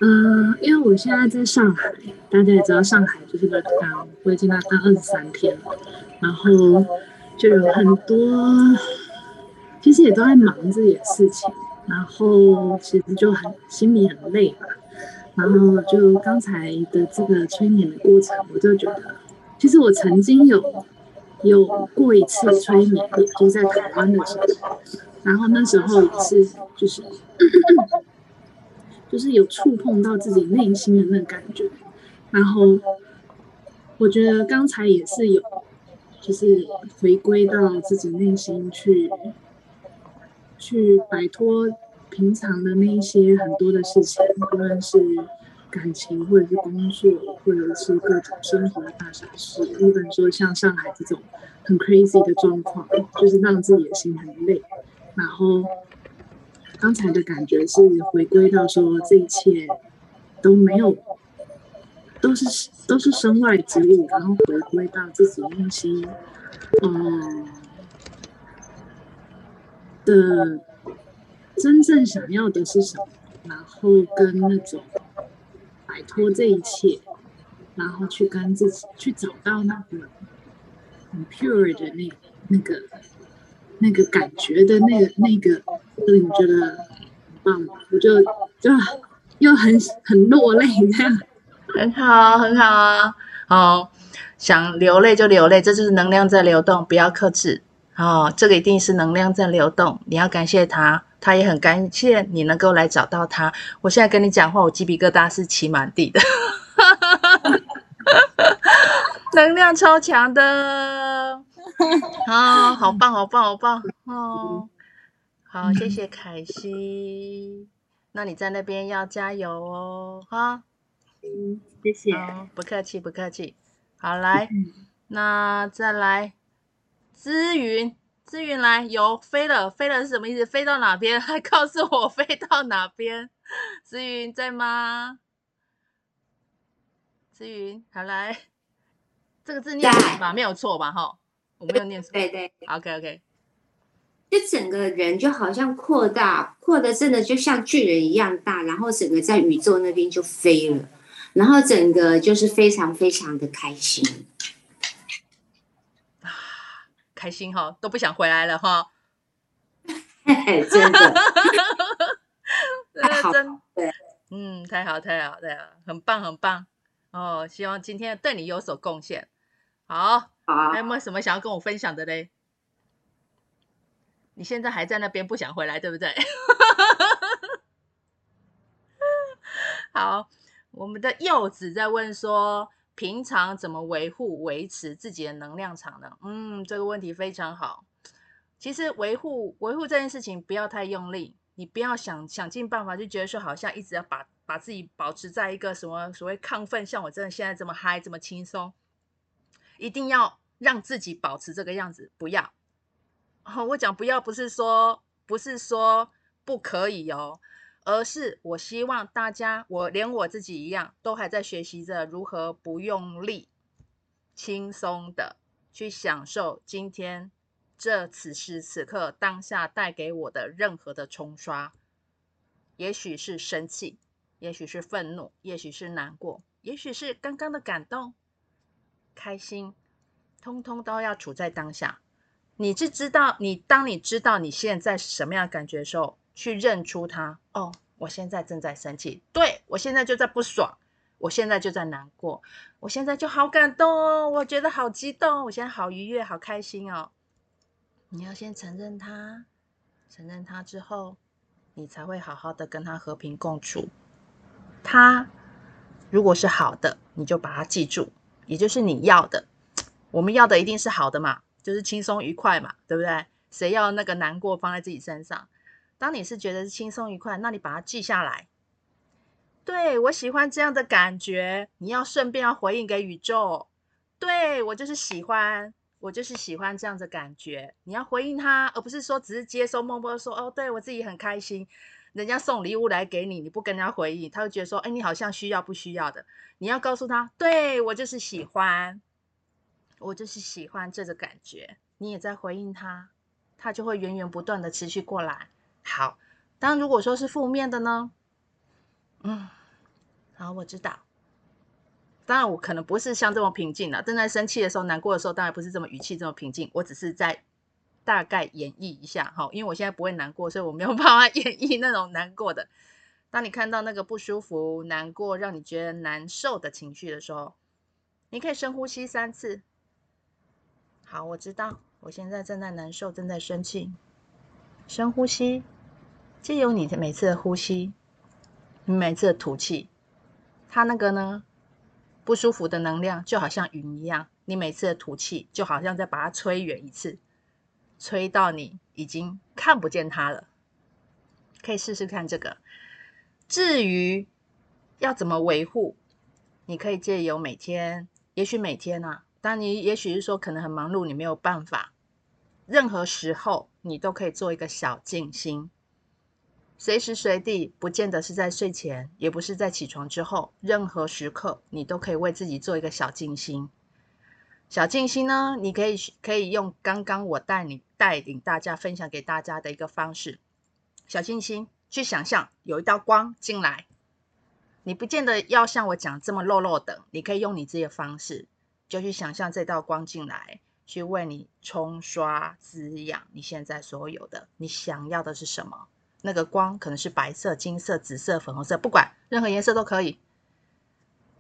嗯、呃，因为我现在在上海，大家也知道上海就是个港，我已经要当二十三天了，然后就有很多，其实也都在忙自己的事情，然后其实就很心里很累吧，然后就刚才的这个催眠的过程，我就觉得。其实我曾经有有过一次催眠，就是在台湾的时候，然后那时候也是就是 就是有触碰到自己内心的那个感觉，然后我觉得刚才也是有就是回归到自己内心去去摆脱平常的那一些很多的事情，无论是。感情，或者是工作，或者是各种生活的大小事，一般说像上海这种很 crazy 的状况，就是让自己的心很累。然后刚才的感觉是回归到说，这一切都没有，都是都是身外之物，然后回归到自己内心，嗯的真正想要的是什么，然后跟那种。摆脱这一切，然后去跟自己去找到那个很 pure 的那、那个、那个感觉的那个、那个，所以你觉得很棒，我就就又很很落泪，这样很好，很好啊！哦，想流泪就流泪，这就是能量在流动，不要克制哦。这个一定是能量在流动，你要感谢它。他也很感谢你能够来找到他。我现在跟你讲话，我鸡皮疙瘩是起满地的，能量超强的，啊、哦，好棒，好棒，好棒哦！好，谢谢凯西。那你在那边要加油哦，哈。嗯，谢谢。哦、不客气，不客气。好，来，那再来，资云。姿云来，有飞了，飞了是什么意思？飞到哪边？还告诉我飞到哪边？姿云在吗？姿云，好来，这个字念对吧？没有错吧？哈，我没有念错。对对，OK OK。就整个人就好像扩大，扩的真的就像巨人一样大，然后整个在宇宙那边就飞了，然后整个就是非常非常的开心。开心哈，都不想回来了哈。真的，真对，嗯，太好，太好，太好，很棒，很棒哦。希望今天对你有所贡献。好，好，还有没有什么想要跟我分享的嘞？你现在还在那边不想回来，对不对？好，我们的柚子在问说。平常怎么维护、维持自己的能量场呢？嗯，这个问题非常好。其实维护维护这件事情不要太用力，你不要想想尽办法，就觉得说好像一直要把把自己保持在一个什么所谓亢奋，像我真的现在这么嗨，这么轻松，一定要让自己保持这个样子，不要。哦，我讲不要，不是说不是说不可以哦，而是我希望大家，我连我自己一样，都还在学习着如何不用力，轻松的去享受今天这此时此刻当下带给我的任何的冲刷，也许是生气，也许是愤怒，也许是难过，也许是刚刚的感动、开心，通通都要处在当下。你是知道，你当你知道你现在是什么样的感觉的时候，去认出他。哦，我现在正在生气，对，我现在就在不爽，我现在就在难过，我现在就好感动哦，我觉得好激动，我现在好愉悦，好开心哦。你要先承认他，承认他之后，你才会好好的跟他和平共处。他如果是好的，你就把它记住，也就是你要的。我们要的一定是好的嘛。就是轻松愉快嘛，对不对？谁要那个难过放在自己身上？当你是觉得是轻松愉快，那你把它记下来。对，我喜欢这样的感觉，你要顺便要回应给宇宙。对，我就是喜欢，我就是喜欢这样的感觉。你要回应他，而不是说只是接收，默默说哦，对我自己很开心。人家送礼物来给你，你不跟人家回应，他会觉得说，哎，你好像需要不需要的？你要告诉他，对我就是喜欢。我就是喜欢这个感觉，你也在回应他，他就会源源不断的持续过来。好，当如果说是负面的呢？嗯，好，我知道。当然，我可能不是像这么平静了。正在生气的时候、难过的时候，当然不是这么语气这么平静。我只是在大概演绎一下，哈，因为我现在不会难过，所以我没有办法 演绎那种难过的。当你看到那个不舒服、难过、让你觉得难受的情绪的时候，你可以深呼吸三次。好，我知道，我现在正在难受，正在生气。深呼吸，借由你的每次的呼吸，你每次的吐气，它那个呢，不舒服的能量就好像云一样，你每次的吐气就好像在把它吹远一次，吹到你已经看不见它了。可以试试看这个。至于要怎么维护，你可以借由每天，也许每天啊。但你也许是说可能很忙碌，你没有办法。任何时候你都可以做一个小静心，随时随地，不见得是在睡前，也不是在起床之后，任何时刻你都可以为自己做一个小静心。小静心呢，你可以可以用刚刚我带你带领大家分享给大家的一个方式，小静心去想象有一道光进来，你不见得要像我讲这么落落的，你可以用你自己的方式。就去想象这道光进来，去为你冲刷滋养你现在所有的，你想要的是什么？那个光可能是白色、金色、紫色、粉红色，不管任何颜色都可以。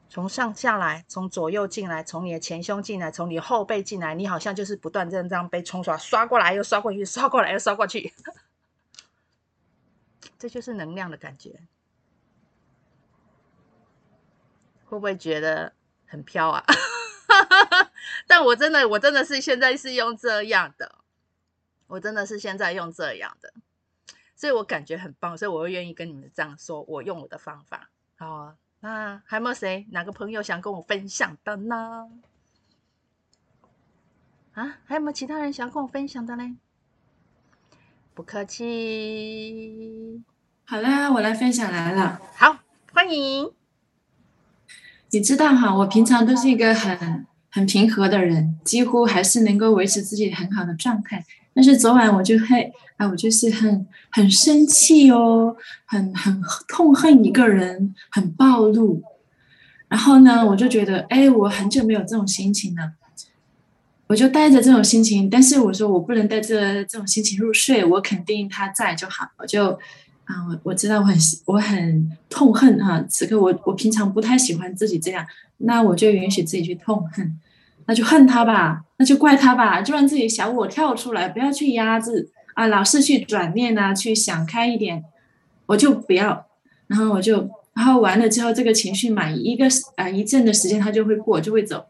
从上下来，从左右进来，从你的前胸进来，从你后背进来，你好像就是不断这样这样被冲刷，刷过来又刷过去，刷过来又刷过去，这就是能量的感觉。会不会觉得很飘啊？但我真的，我真的是现在是用这样的，我真的是现在用这样的，所以我感觉很棒，所以我会愿意跟你们这样说，我用我的方法。好，那还有没有谁，哪个朋友想跟我分享的呢？啊，还有没有其他人想跟我分享的嘞？不客气。好啦，我来分享来了。好，欢迎。你知道哈，我平常都是一个很很平和的人，几乎还是能够维持自己很好的状态。但是昨晚我就会啊，我就是很很生气哦，很很痛恨一个人，很暴怒。然后呢，我就觉得，哎，我很久没有这种心情了，我就带着这种心情。但是我说我不能带着这种心情入睡，我肯定他在就好，我就。啊，我我知道我很我很痛恨哈，此刻我我平常不太喜欢自己这样，那我就允许自己去痛恨，那就恨他吧，那就怪他吧，就让自己小我跳出来，不要去压制啊，老是去转念啊，去想开一点，我就不要，然后我就然后完了之后，这个情绪满一个啊一阵的时间，它就会过，就会走，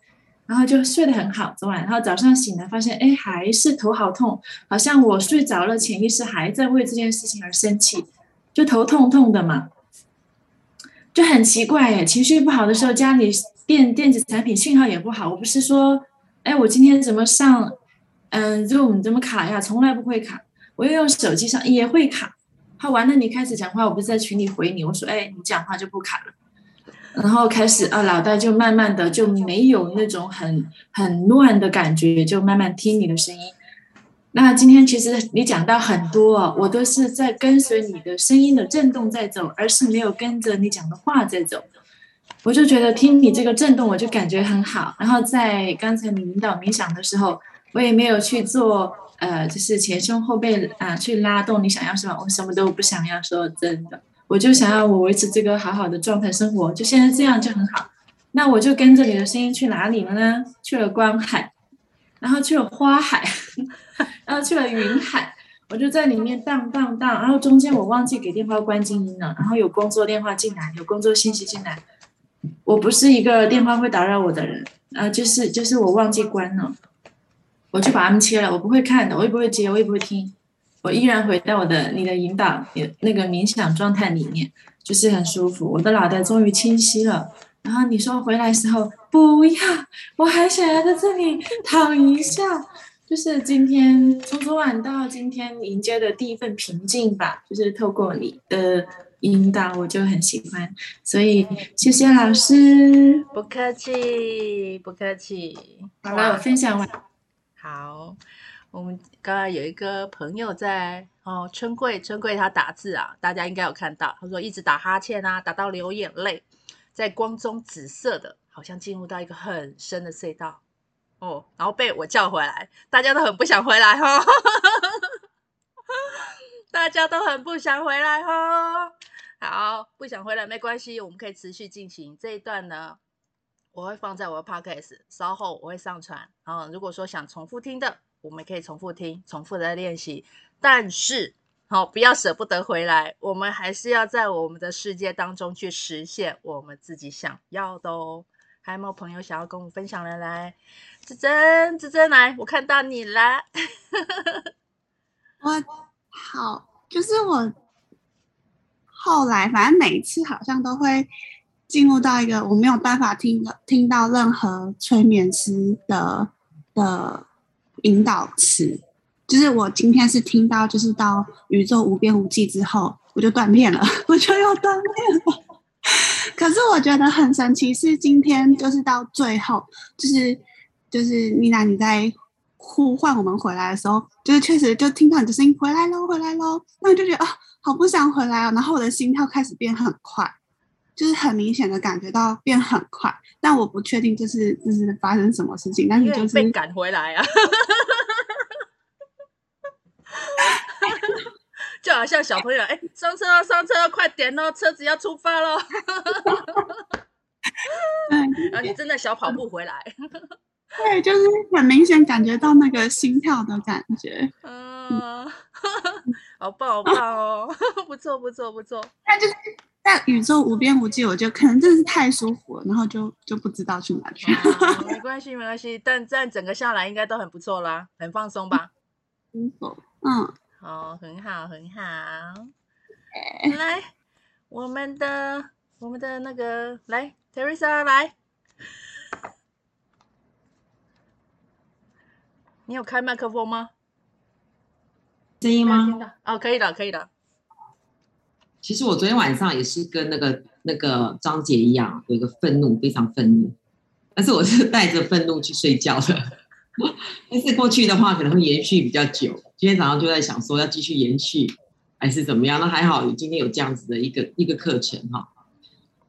然后就睡得很好，昨晚，然后早上醒来发现，哎，还是头好痛，好像我睡着了，潜意识还在为这件事情而生气，就头痛痛的嘛，就很奇怪哎，情绪不好的时候，家里电电子产品信号也不好。我不是说，哎，我今天怎么上，嗯，Zoom 怎么卡呀？从来不会卡，我又用手机上也会卡。好，完了，你开始讲话，我不是在群里回你，我说，哎，你讲话就不卡了。然后开始啊，脑袋就慢慢的就没有那种很很乱的感觉，就慢慢听你的声音。那今天其实你讲到很多，我都是在跟随你的声音的震动在走，而是没有跟着你讲的话在走。我就觉得听你这个震动，我就感觉很好。然后在刚才你引导冥想的时候，我也没有去做呃，就是前胸后背啊、去拉动你想要什么，我什么都不想要，说真的。我就想要我维持这个好好的状态生活，就现在这样就很好。那我就跟着你的声音去哪里了呢？去了观海，然后去了花海，然后去了云海。我就在里面荡荡荡，然后中间我忘记给电话关静音了，然后有工作电话进来，有工作信息进来。我不是一个电话会打扰我的人，啊，就是就是我忘记关了，我就把他们切了。我不会看的，我也不会接，我也不会听。我依然回到我的你的引导，那个冥想状态里面，就是很舒服。我的脑袋终于清晰了。然后你说回来的时候不要，我还想要在这里躺一下。就是今天从昨晚到今天迎接的第一份平静吧，就是透过你的引导，我就很喜欢。所以谢谢老师，不客气，不客气。好了，我分享完。好。我们刚刚有一个朋友在哦，春桂，春桂他打字啊，大家应该有看到。他说一直打哈欠啊，打到流眼泪，在光中紫色的，好像进入到一个很深的隧道哦，然后被我叫回来，大家都很不想回来哈、哦，大家都很不想回来哈、哦。好，不想回来没关系，我们可以持续进行这一段呢，我会放在我的 podcast，稍后我会上传。然后如果说想重复听的。我们可以重复听，重复的练习，但是好、不要舍不得回来。我们还是要在我们的世界当中去实现我们自己想要的哦。还有没有朋友想要跟我们分享的？来，芷臻，芷臻来，我看到你了。我好，就是我后来，反正每一次好像都会进入到一个我没有办法听听到任何催眠师的的。引导词，就是我今天是听到，就是到宇宙无边无际之后，我就断片了，我就又断片了。可是我觉得很神奇，是今天就是到最后，就是就是妮娜你在呼唤我们回来的时候，就是确实就听到你的声音回来喽，回来喽，那我就觉得啊，好不想回来哦，然后我的心跳开始变很快。就是很明显的感觉到变很快，但我不确定这是这是发生什么事情，但是就是被赶回来啊，就好像小朋友哎、欸，上车上车，快点哦，车子要出发喽，然后你真的小跑步回来，对，就是很明显感觉到那个心跳的感觉，嗯，好棒好棒哦，不错不错不错，那就是。在宇宙无边无际，我就可能真的是太舒服了，然后就就不知道去哪去。没关系，没关系，但但整个下来应该都很不错啦，很放松吧？嗯，嗯，好，很好，很好。来，我们的我们的那个，来，Teresa 来，你有开麦克风吗？声音吗？哦，可以的，可以的。其实我昨天晚上也是跟那个那个张姐一样，有一个愤怒，非常愤怒，但是我是带着愤怒去睡觉的。但是过去的话可能会延续比较久，今天早上就在想说要继续延续还是怎么样？那还好，今天有这样子的一个一个课程哈。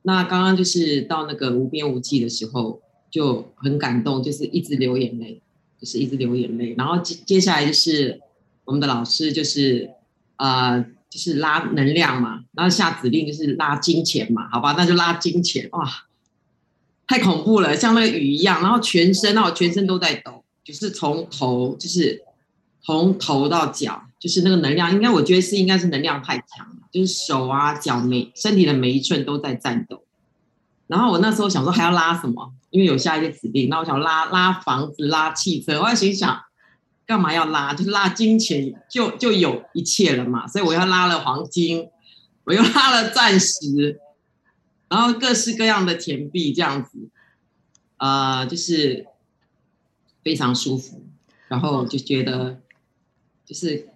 那刚刚就是到那个无边无际的时候就很感动，就是一直流眼泪，就是一直流眼泪。然后接接下来就是我们的老师就是。呃就是拉能量嘛，然后下指令就是拉金钱嘛，好吧，那就拉金钱哇，太恐怖了，像那个雨一样，然后全身，然后全身都在抖，就是从头，就是从头到脚，就是那个能量，应该我觉得是应该是能量太强了，就是手啊脚每身体的每一寸都在颤抖，然后我那时候想说还要拉什么，因为有下一些指令，那我想拉拉房子、拉汽车，我还心想干嘛要拉？就是拉金钱就就有一切了嘛。所以我要拉了黄金，我又拉了钻石，然后各式各样的钱币这样子，呃，就是非常舒服，然后就觉得就是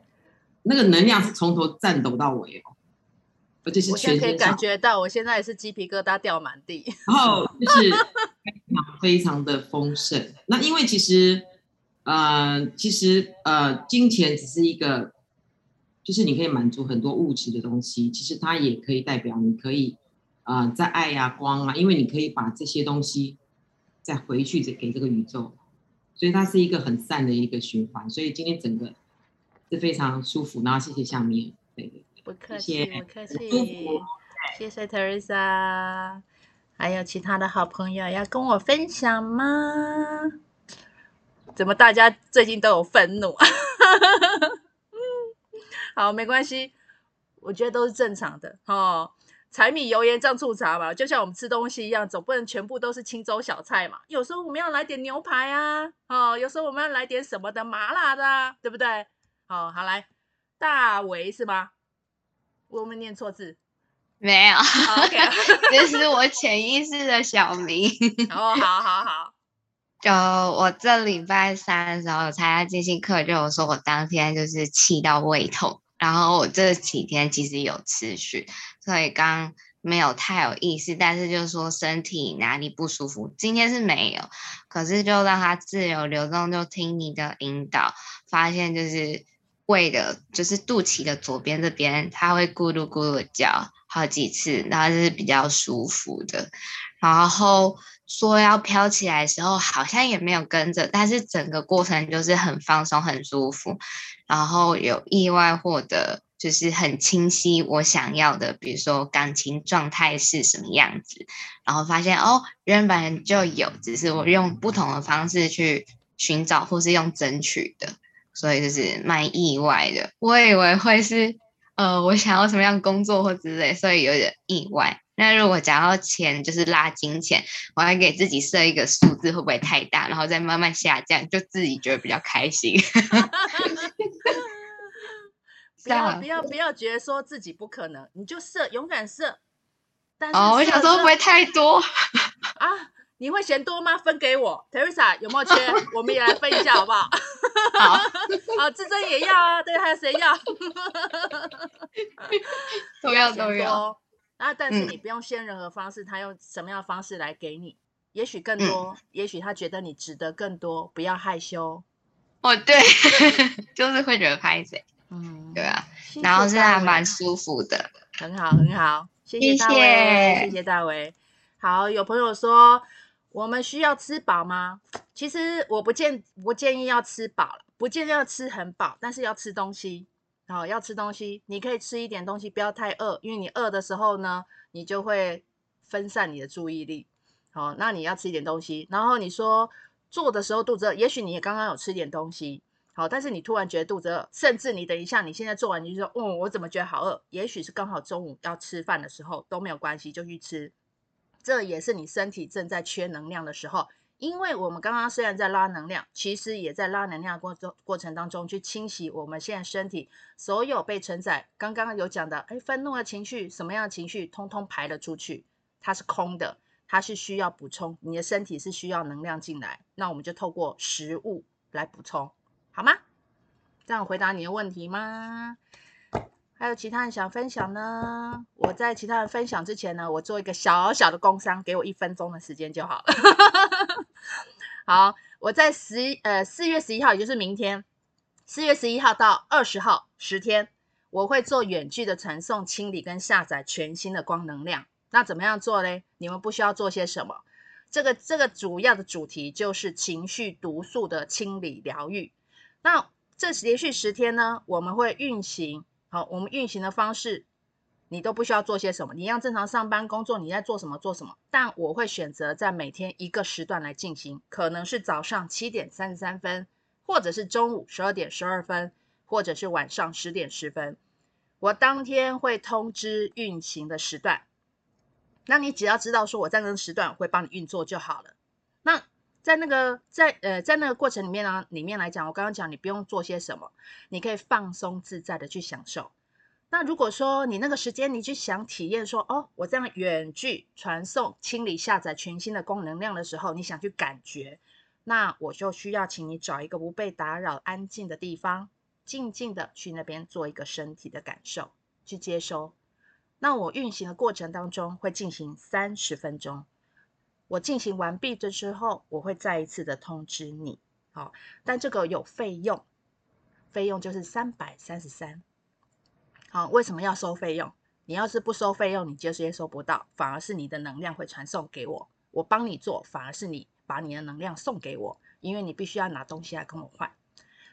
那个能量是从头颤抖到尾哦。而且是全身，我现在可以感觉到，我现在也是鸡皮疙瘩掉满地。然后就是非常非常的丰盛。那因为其实，呃，其实呃，金钱只是一个，就是你可以满足很多物质的东西。其实它也可以代表你可以，呃，在爱呀、啊、光啊，因为你可以把这些东西再回去给给这个宇宙，所以它是一个很善的一个循环。所以今天整个是非常舒服。然后谢谢下面，对对。不客气，不客气，谢谢 Teresa。还有其他的好朋友要跟我分享吗？怎么大家最近都有愤怒？嗯 好，没关系，我觉得都是正常的哦。柴米油盐酱醋茶嘛，就像我们吃东西一样，总不能全部都是清粥小菜嘛。有时候我们要来点牛排啊，哦，有时候我们要来点什么的麻辣的啊，对不对？哦，好来，大为是吗？我们念错字，没有。这是我潜意识的小名。哦，好好好。就我这礼拜三的时候参加静心课，就有说我当天就是气到胃痛，然后我这几天其实有持续，所以刚没有太有意识，但是就是说身体哪里不舒服，今天是没有，可是就让它自由流动，就听你的引导，发现就是。胃的，就是肚脐的左边这边，它会咕噜咕噜叫好几次，然后就是比较舒服的。然后说要飘起来的时候，好像也没有跟着，但是整个过程就是很放松、很舒服。然后有意外获得，就是很清晰我想要的，比如说感情状态是什么样子。然后发现哦，原本就有，只是我用不同的方式去寻找，或是用争取的。所以就是蛮意外的，我以为会是，呃，我想要什么样工作或之类，所以有点意外。那如果讲到钱，就是拉金钱，我还给自己设一个数字，会不会太大？然后再慢慢下降，就自己觉得比较开心。不要不要不要觉得说自己不可能，你就设，勇敢设。但是哦，我想说会不会太多啊？你会嫌多吗？分给我，Teresa 有没有缺？我们也来分一下，好不好？好，好，智珍也要啊，对，还有谁要？都 要都要。啊，但是你不用限任何方式，他用什么样的方式来给你？也许更多，也许他觉得你值得更多，不要害羞。哦，对，就是会觉得拍谁？嗯，对啊。然后是还蛮舒服的，很好，很好。谢谢大卫，谢谢大卫。好，有朋友说。我们需要吃饱吗？其实我不建不建议要吃饱了，不建议要吃很饱，但是要吃东西。好，要吃东西，你可以吃一点东西，不要太饿，因为你饿的时候呢，你就会分散你的注意力。好，那你要吃一点东西。然后你说做的时候肚子饿，也许你也刚刚有吃点东西。好，但是你突然觉得肚子饿，甚至你等一下，你现在做完你就说，嗯，我怎么觉得好饿？也许是刚好中午要吃饭的时候都没有关系，就去吃。这也是你身体正在缺能量的时候，因为我们刚刚虽然在拉能量，其实也在拉能量过程过程当中去清洗我们现在身体所有被承载。刚刚有讲的，哎，愤怒的情绪，什么样的情绪，通通排了出去，它是空的，它是需要补充，你的身体是需要能量进来，那我们就透过食物来补充，好吗？这样回答你的问题吗？还有其他人想分享呢？我在其他人分享之前呢，我做一个小小的工商，给我一分钟的时间就好了。好，我在十呃四月十一号，也就是明天，四月十一号到二十号十天，我会做远距的传送、清理跟下载全新的光能量。那怎么样做嘞？你们不需要做些什么？这个这个主要的主题就是情绪毒素的清理疗愈。那这连续十天呢，我们会运行。好，我们运行的方式，你都不需要做些什么，你一样正常上班工作，你在做什么做什么。但我会选择在每天一个时段来进行，可能是早上七点三十三分，或者是中午十二点十二分，或者是晚上十点十分。我当天会通知运行的时段。那你只要知道说我在那个时段会帮你运作就好了。在那个在呃在那个过程里面呢，里面来讲，我刚刚讲你不用做些什么，你可以放松自在的去享受。那如果说你那个时间你去想体验说哦，我这样远距传送、清理、下载全新的功能量的时候，你想去感觉，那我就需要请你找一个不被打扰、安静的地方，静静的去那边做一个身体的感受，去接收。那我运行的过程当中会进行三十分钟，我进行完毕的时候，我会再一次的通知你。好，但这个有费用，费用就是三百三十三。好，为什么要收费用？你要是不收费用，你就接收不到，反而是你的能量会传送给我。我帮你做，反而是你把你的能量送给我，因为你必须要拿东西来跟我换。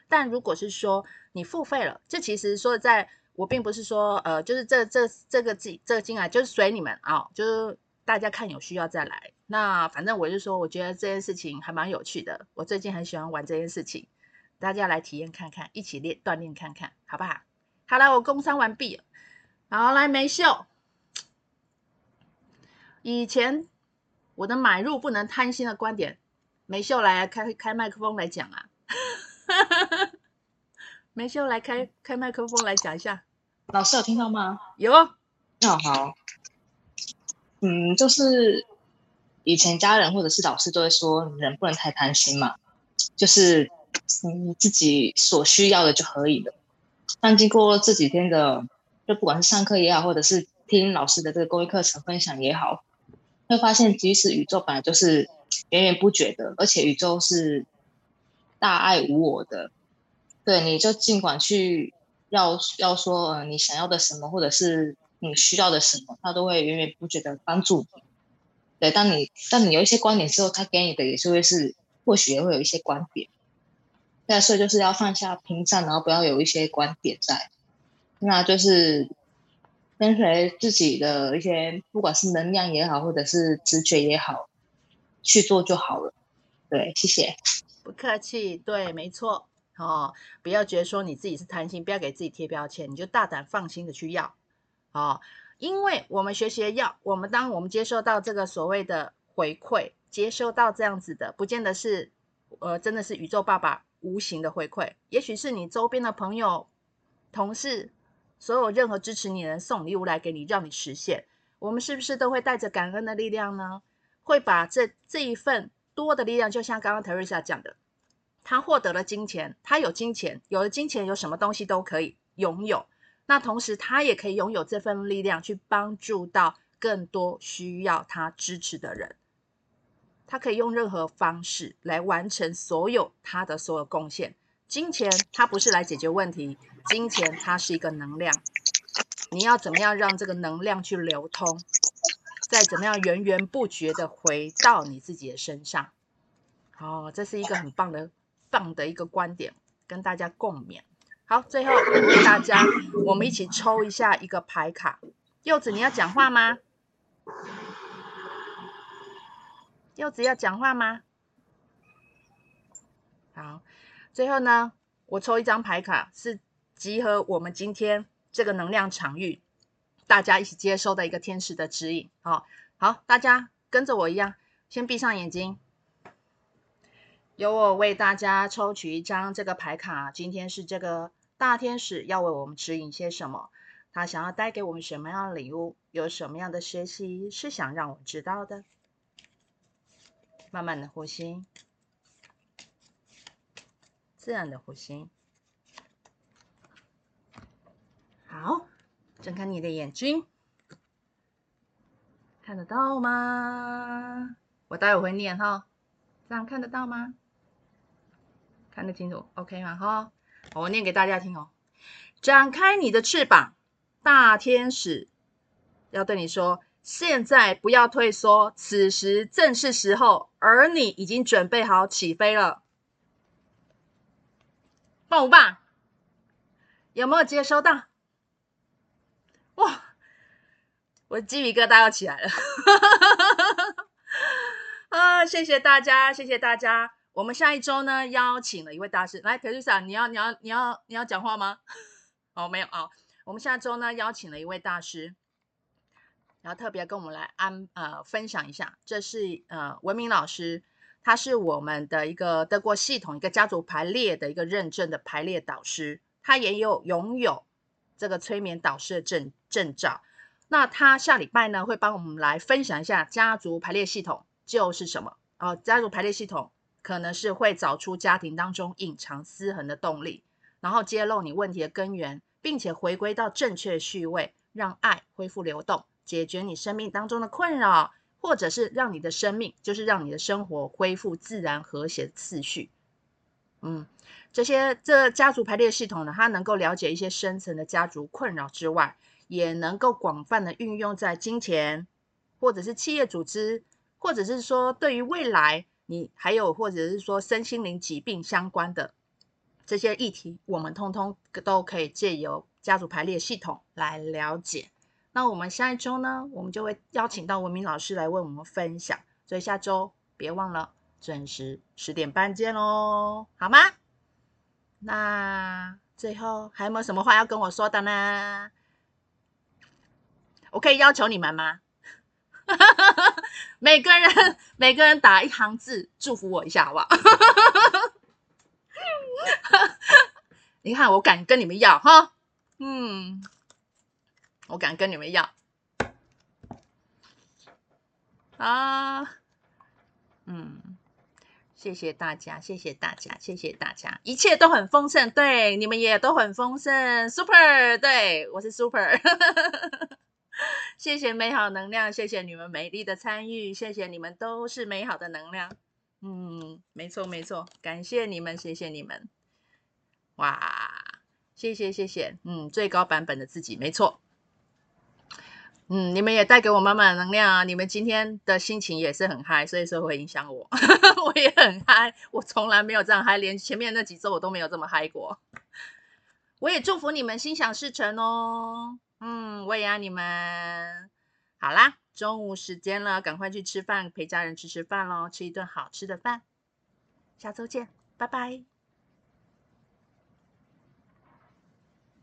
但如果是说你付费了，这其实说在，我并不是说，呃，就是这这这个进这个进来就是随你们啊、就是大家看有需要再来。那反正我就说，我觉得这件事情还蛮有趣的，我最近很喜欢玩这件事情，大家来体验看看，一起练锻炼看看，好不好？好了，我工商完毕了。好，来梅秀。以前我的买入不能贪心的观点，梅秀来开开麦克风来讲啊。梅秀来开开麦克风来讲一下。老师有听到吗？有。哦，好。嗯，就是以前家人或者是老师都会说，人不能太贪心嘛，就是你自己所需要的就可以了。但经过这几天的，就不管是上课也好，或者是听老师的这个公益课程分享也好，会发现其实宇宙本来就是源源不绝的，而且宇宙是大爱无我的。对，你就尽管去要要说，呃，你想要的什么，或者是你需要的什么，它都会源源不绝的帮助你。对，当你当你有一些观点之后，他给你的也是会是，或许也会有一些观点。对，所以就是要放下屏障，然后不要有一些观点在，那就是跟随自己的一些，不管是能量也好，或者是直觉也好，去做就好了。对，谢谢。不客气，对，没错。哦，不要觉得说你自己是贪心，不要给自己贴标签，你就大胆放心的去要。哦，因为我们学习的要，我们当我们接受到这个所谓的回馈，接收到这样子的，不见得是，呃，真的是宇宙爸爸。无形的回馈，也许是你周边的朋友、同事，所有任何支持你的人送礼物来给你，让你实现。我们是不是都会带着感恩的力量呢？会把这这一份多的力量，就像刚刚 Teresa 讲的，他获得了金钱，他有金钱，有了金钱，有什么东西都可以拥有。那同时，他也可以拥有这份力量，去帮助到更多需要他支持的人。他可以用任何方式来完成所有他的所有贡献。金钱它不是来解决问题，金钱它是一个能量。你要怎么样让这个能量去流通，再怎么样源源不绝的回到你自己的身上。哦，这是一个很棒的棒的一个观点，跟大家共勉。好，最后大家我们一起抽一下一个牌卡。柚子，你要讲话吗？柚子要讲话吗？好，最后呢，我抽一张牌卡，是集合我们今天这个能量场域，大家一起接收的一个天使的指引。好，好，大家跟着我一样，先闭上眼睛，由我为大家抽取一张这个牌卡。今天是这个大天使要为我们指引些什么？他想要带给我们什么样的礼物？有什么样的学习是想让我知道的？慢慢的呼吸，自然的呼吸。好，睁开你的眼睛，看得到吗？我待会会念哈，这样看得到吗？看得清楚，OK 吗？哈，我念给大家听哦。展开你的翅膀，大天使要对你说。现在不要退缩，此时正是时候，而你已经准备好起飞了，棒不棒？有没有接收到？哇，我鸡皮疙瘩要起来了！啊，谢谢大家，谢谢大家。我们下一周呢，邀请了一位大师来，Teresa，你要你要你要你要讲话吗？哦，没有啊、哦。我们下周呢，邀请了一位大师。然后特别跟我们来安呃分享一下，这是呃文明老师，他是我们的一个德国系统一个家族排列的一个认证的排列导师，他也有拥有这个催眠导师的证证照。那他下礼拜呢会帮我们来分享一下家族排列系统就是什么哦，家族排列系统可能是会找出家庭当中隐藏失衡的动力，然后揭露你问题的根源，并且回归到正确序位，让爱恢复流动。解决你生命当中的困扰，或者是让你的生命，就是让你的生活恢复自然和谐的次序。嗯，这些这家族排列系统呢，它能够了解一些深层的家族困扰之外，也能够广泛的运用在金钱，或者是企业组织，或者是说对于未来你还有或者是说身心灵疾病相关的这些议题，我们通通都可以借由家族排列系统来了解。那我们下一周呢，我们就会邀请到文明老师来为我们分享，所以下周别忘了准时十点半见喽，好吗？那最后还有没有什么话要跟我说的呢？我可以要求你们吗？每个人 每个人打一行字祝福我一下，好不好？你看我敢跟你们要哈，嗯。我敢跟你们要啊！嗯，谢谢大家，谢谢大家，谢谢大家，一切都很丰盛，对，你们也都很丰盛，super，对，我是 super，谢谢美好能量，谢谢你们美丽的参与，谢谢你们都是美好的能量，嗯，没错没错，感谢你们，谢谢你们，哇，谢谢谢谢，嗯，最高版本的自己，没错。嗯，你们也带给我满满的能量啊！你们今天的心情也是很嗨，所以说会影响我，我也很嗨。我从来没有这样嗨，连前面那几周我都没有这么嗨过。我也祝福你们心想事成哦。嗯，我也爱你们。好啦，中午时间了，赶快去吃饭，陪家人吃吃饭喽，吃一顿好吃的饭。下周见，拜拜。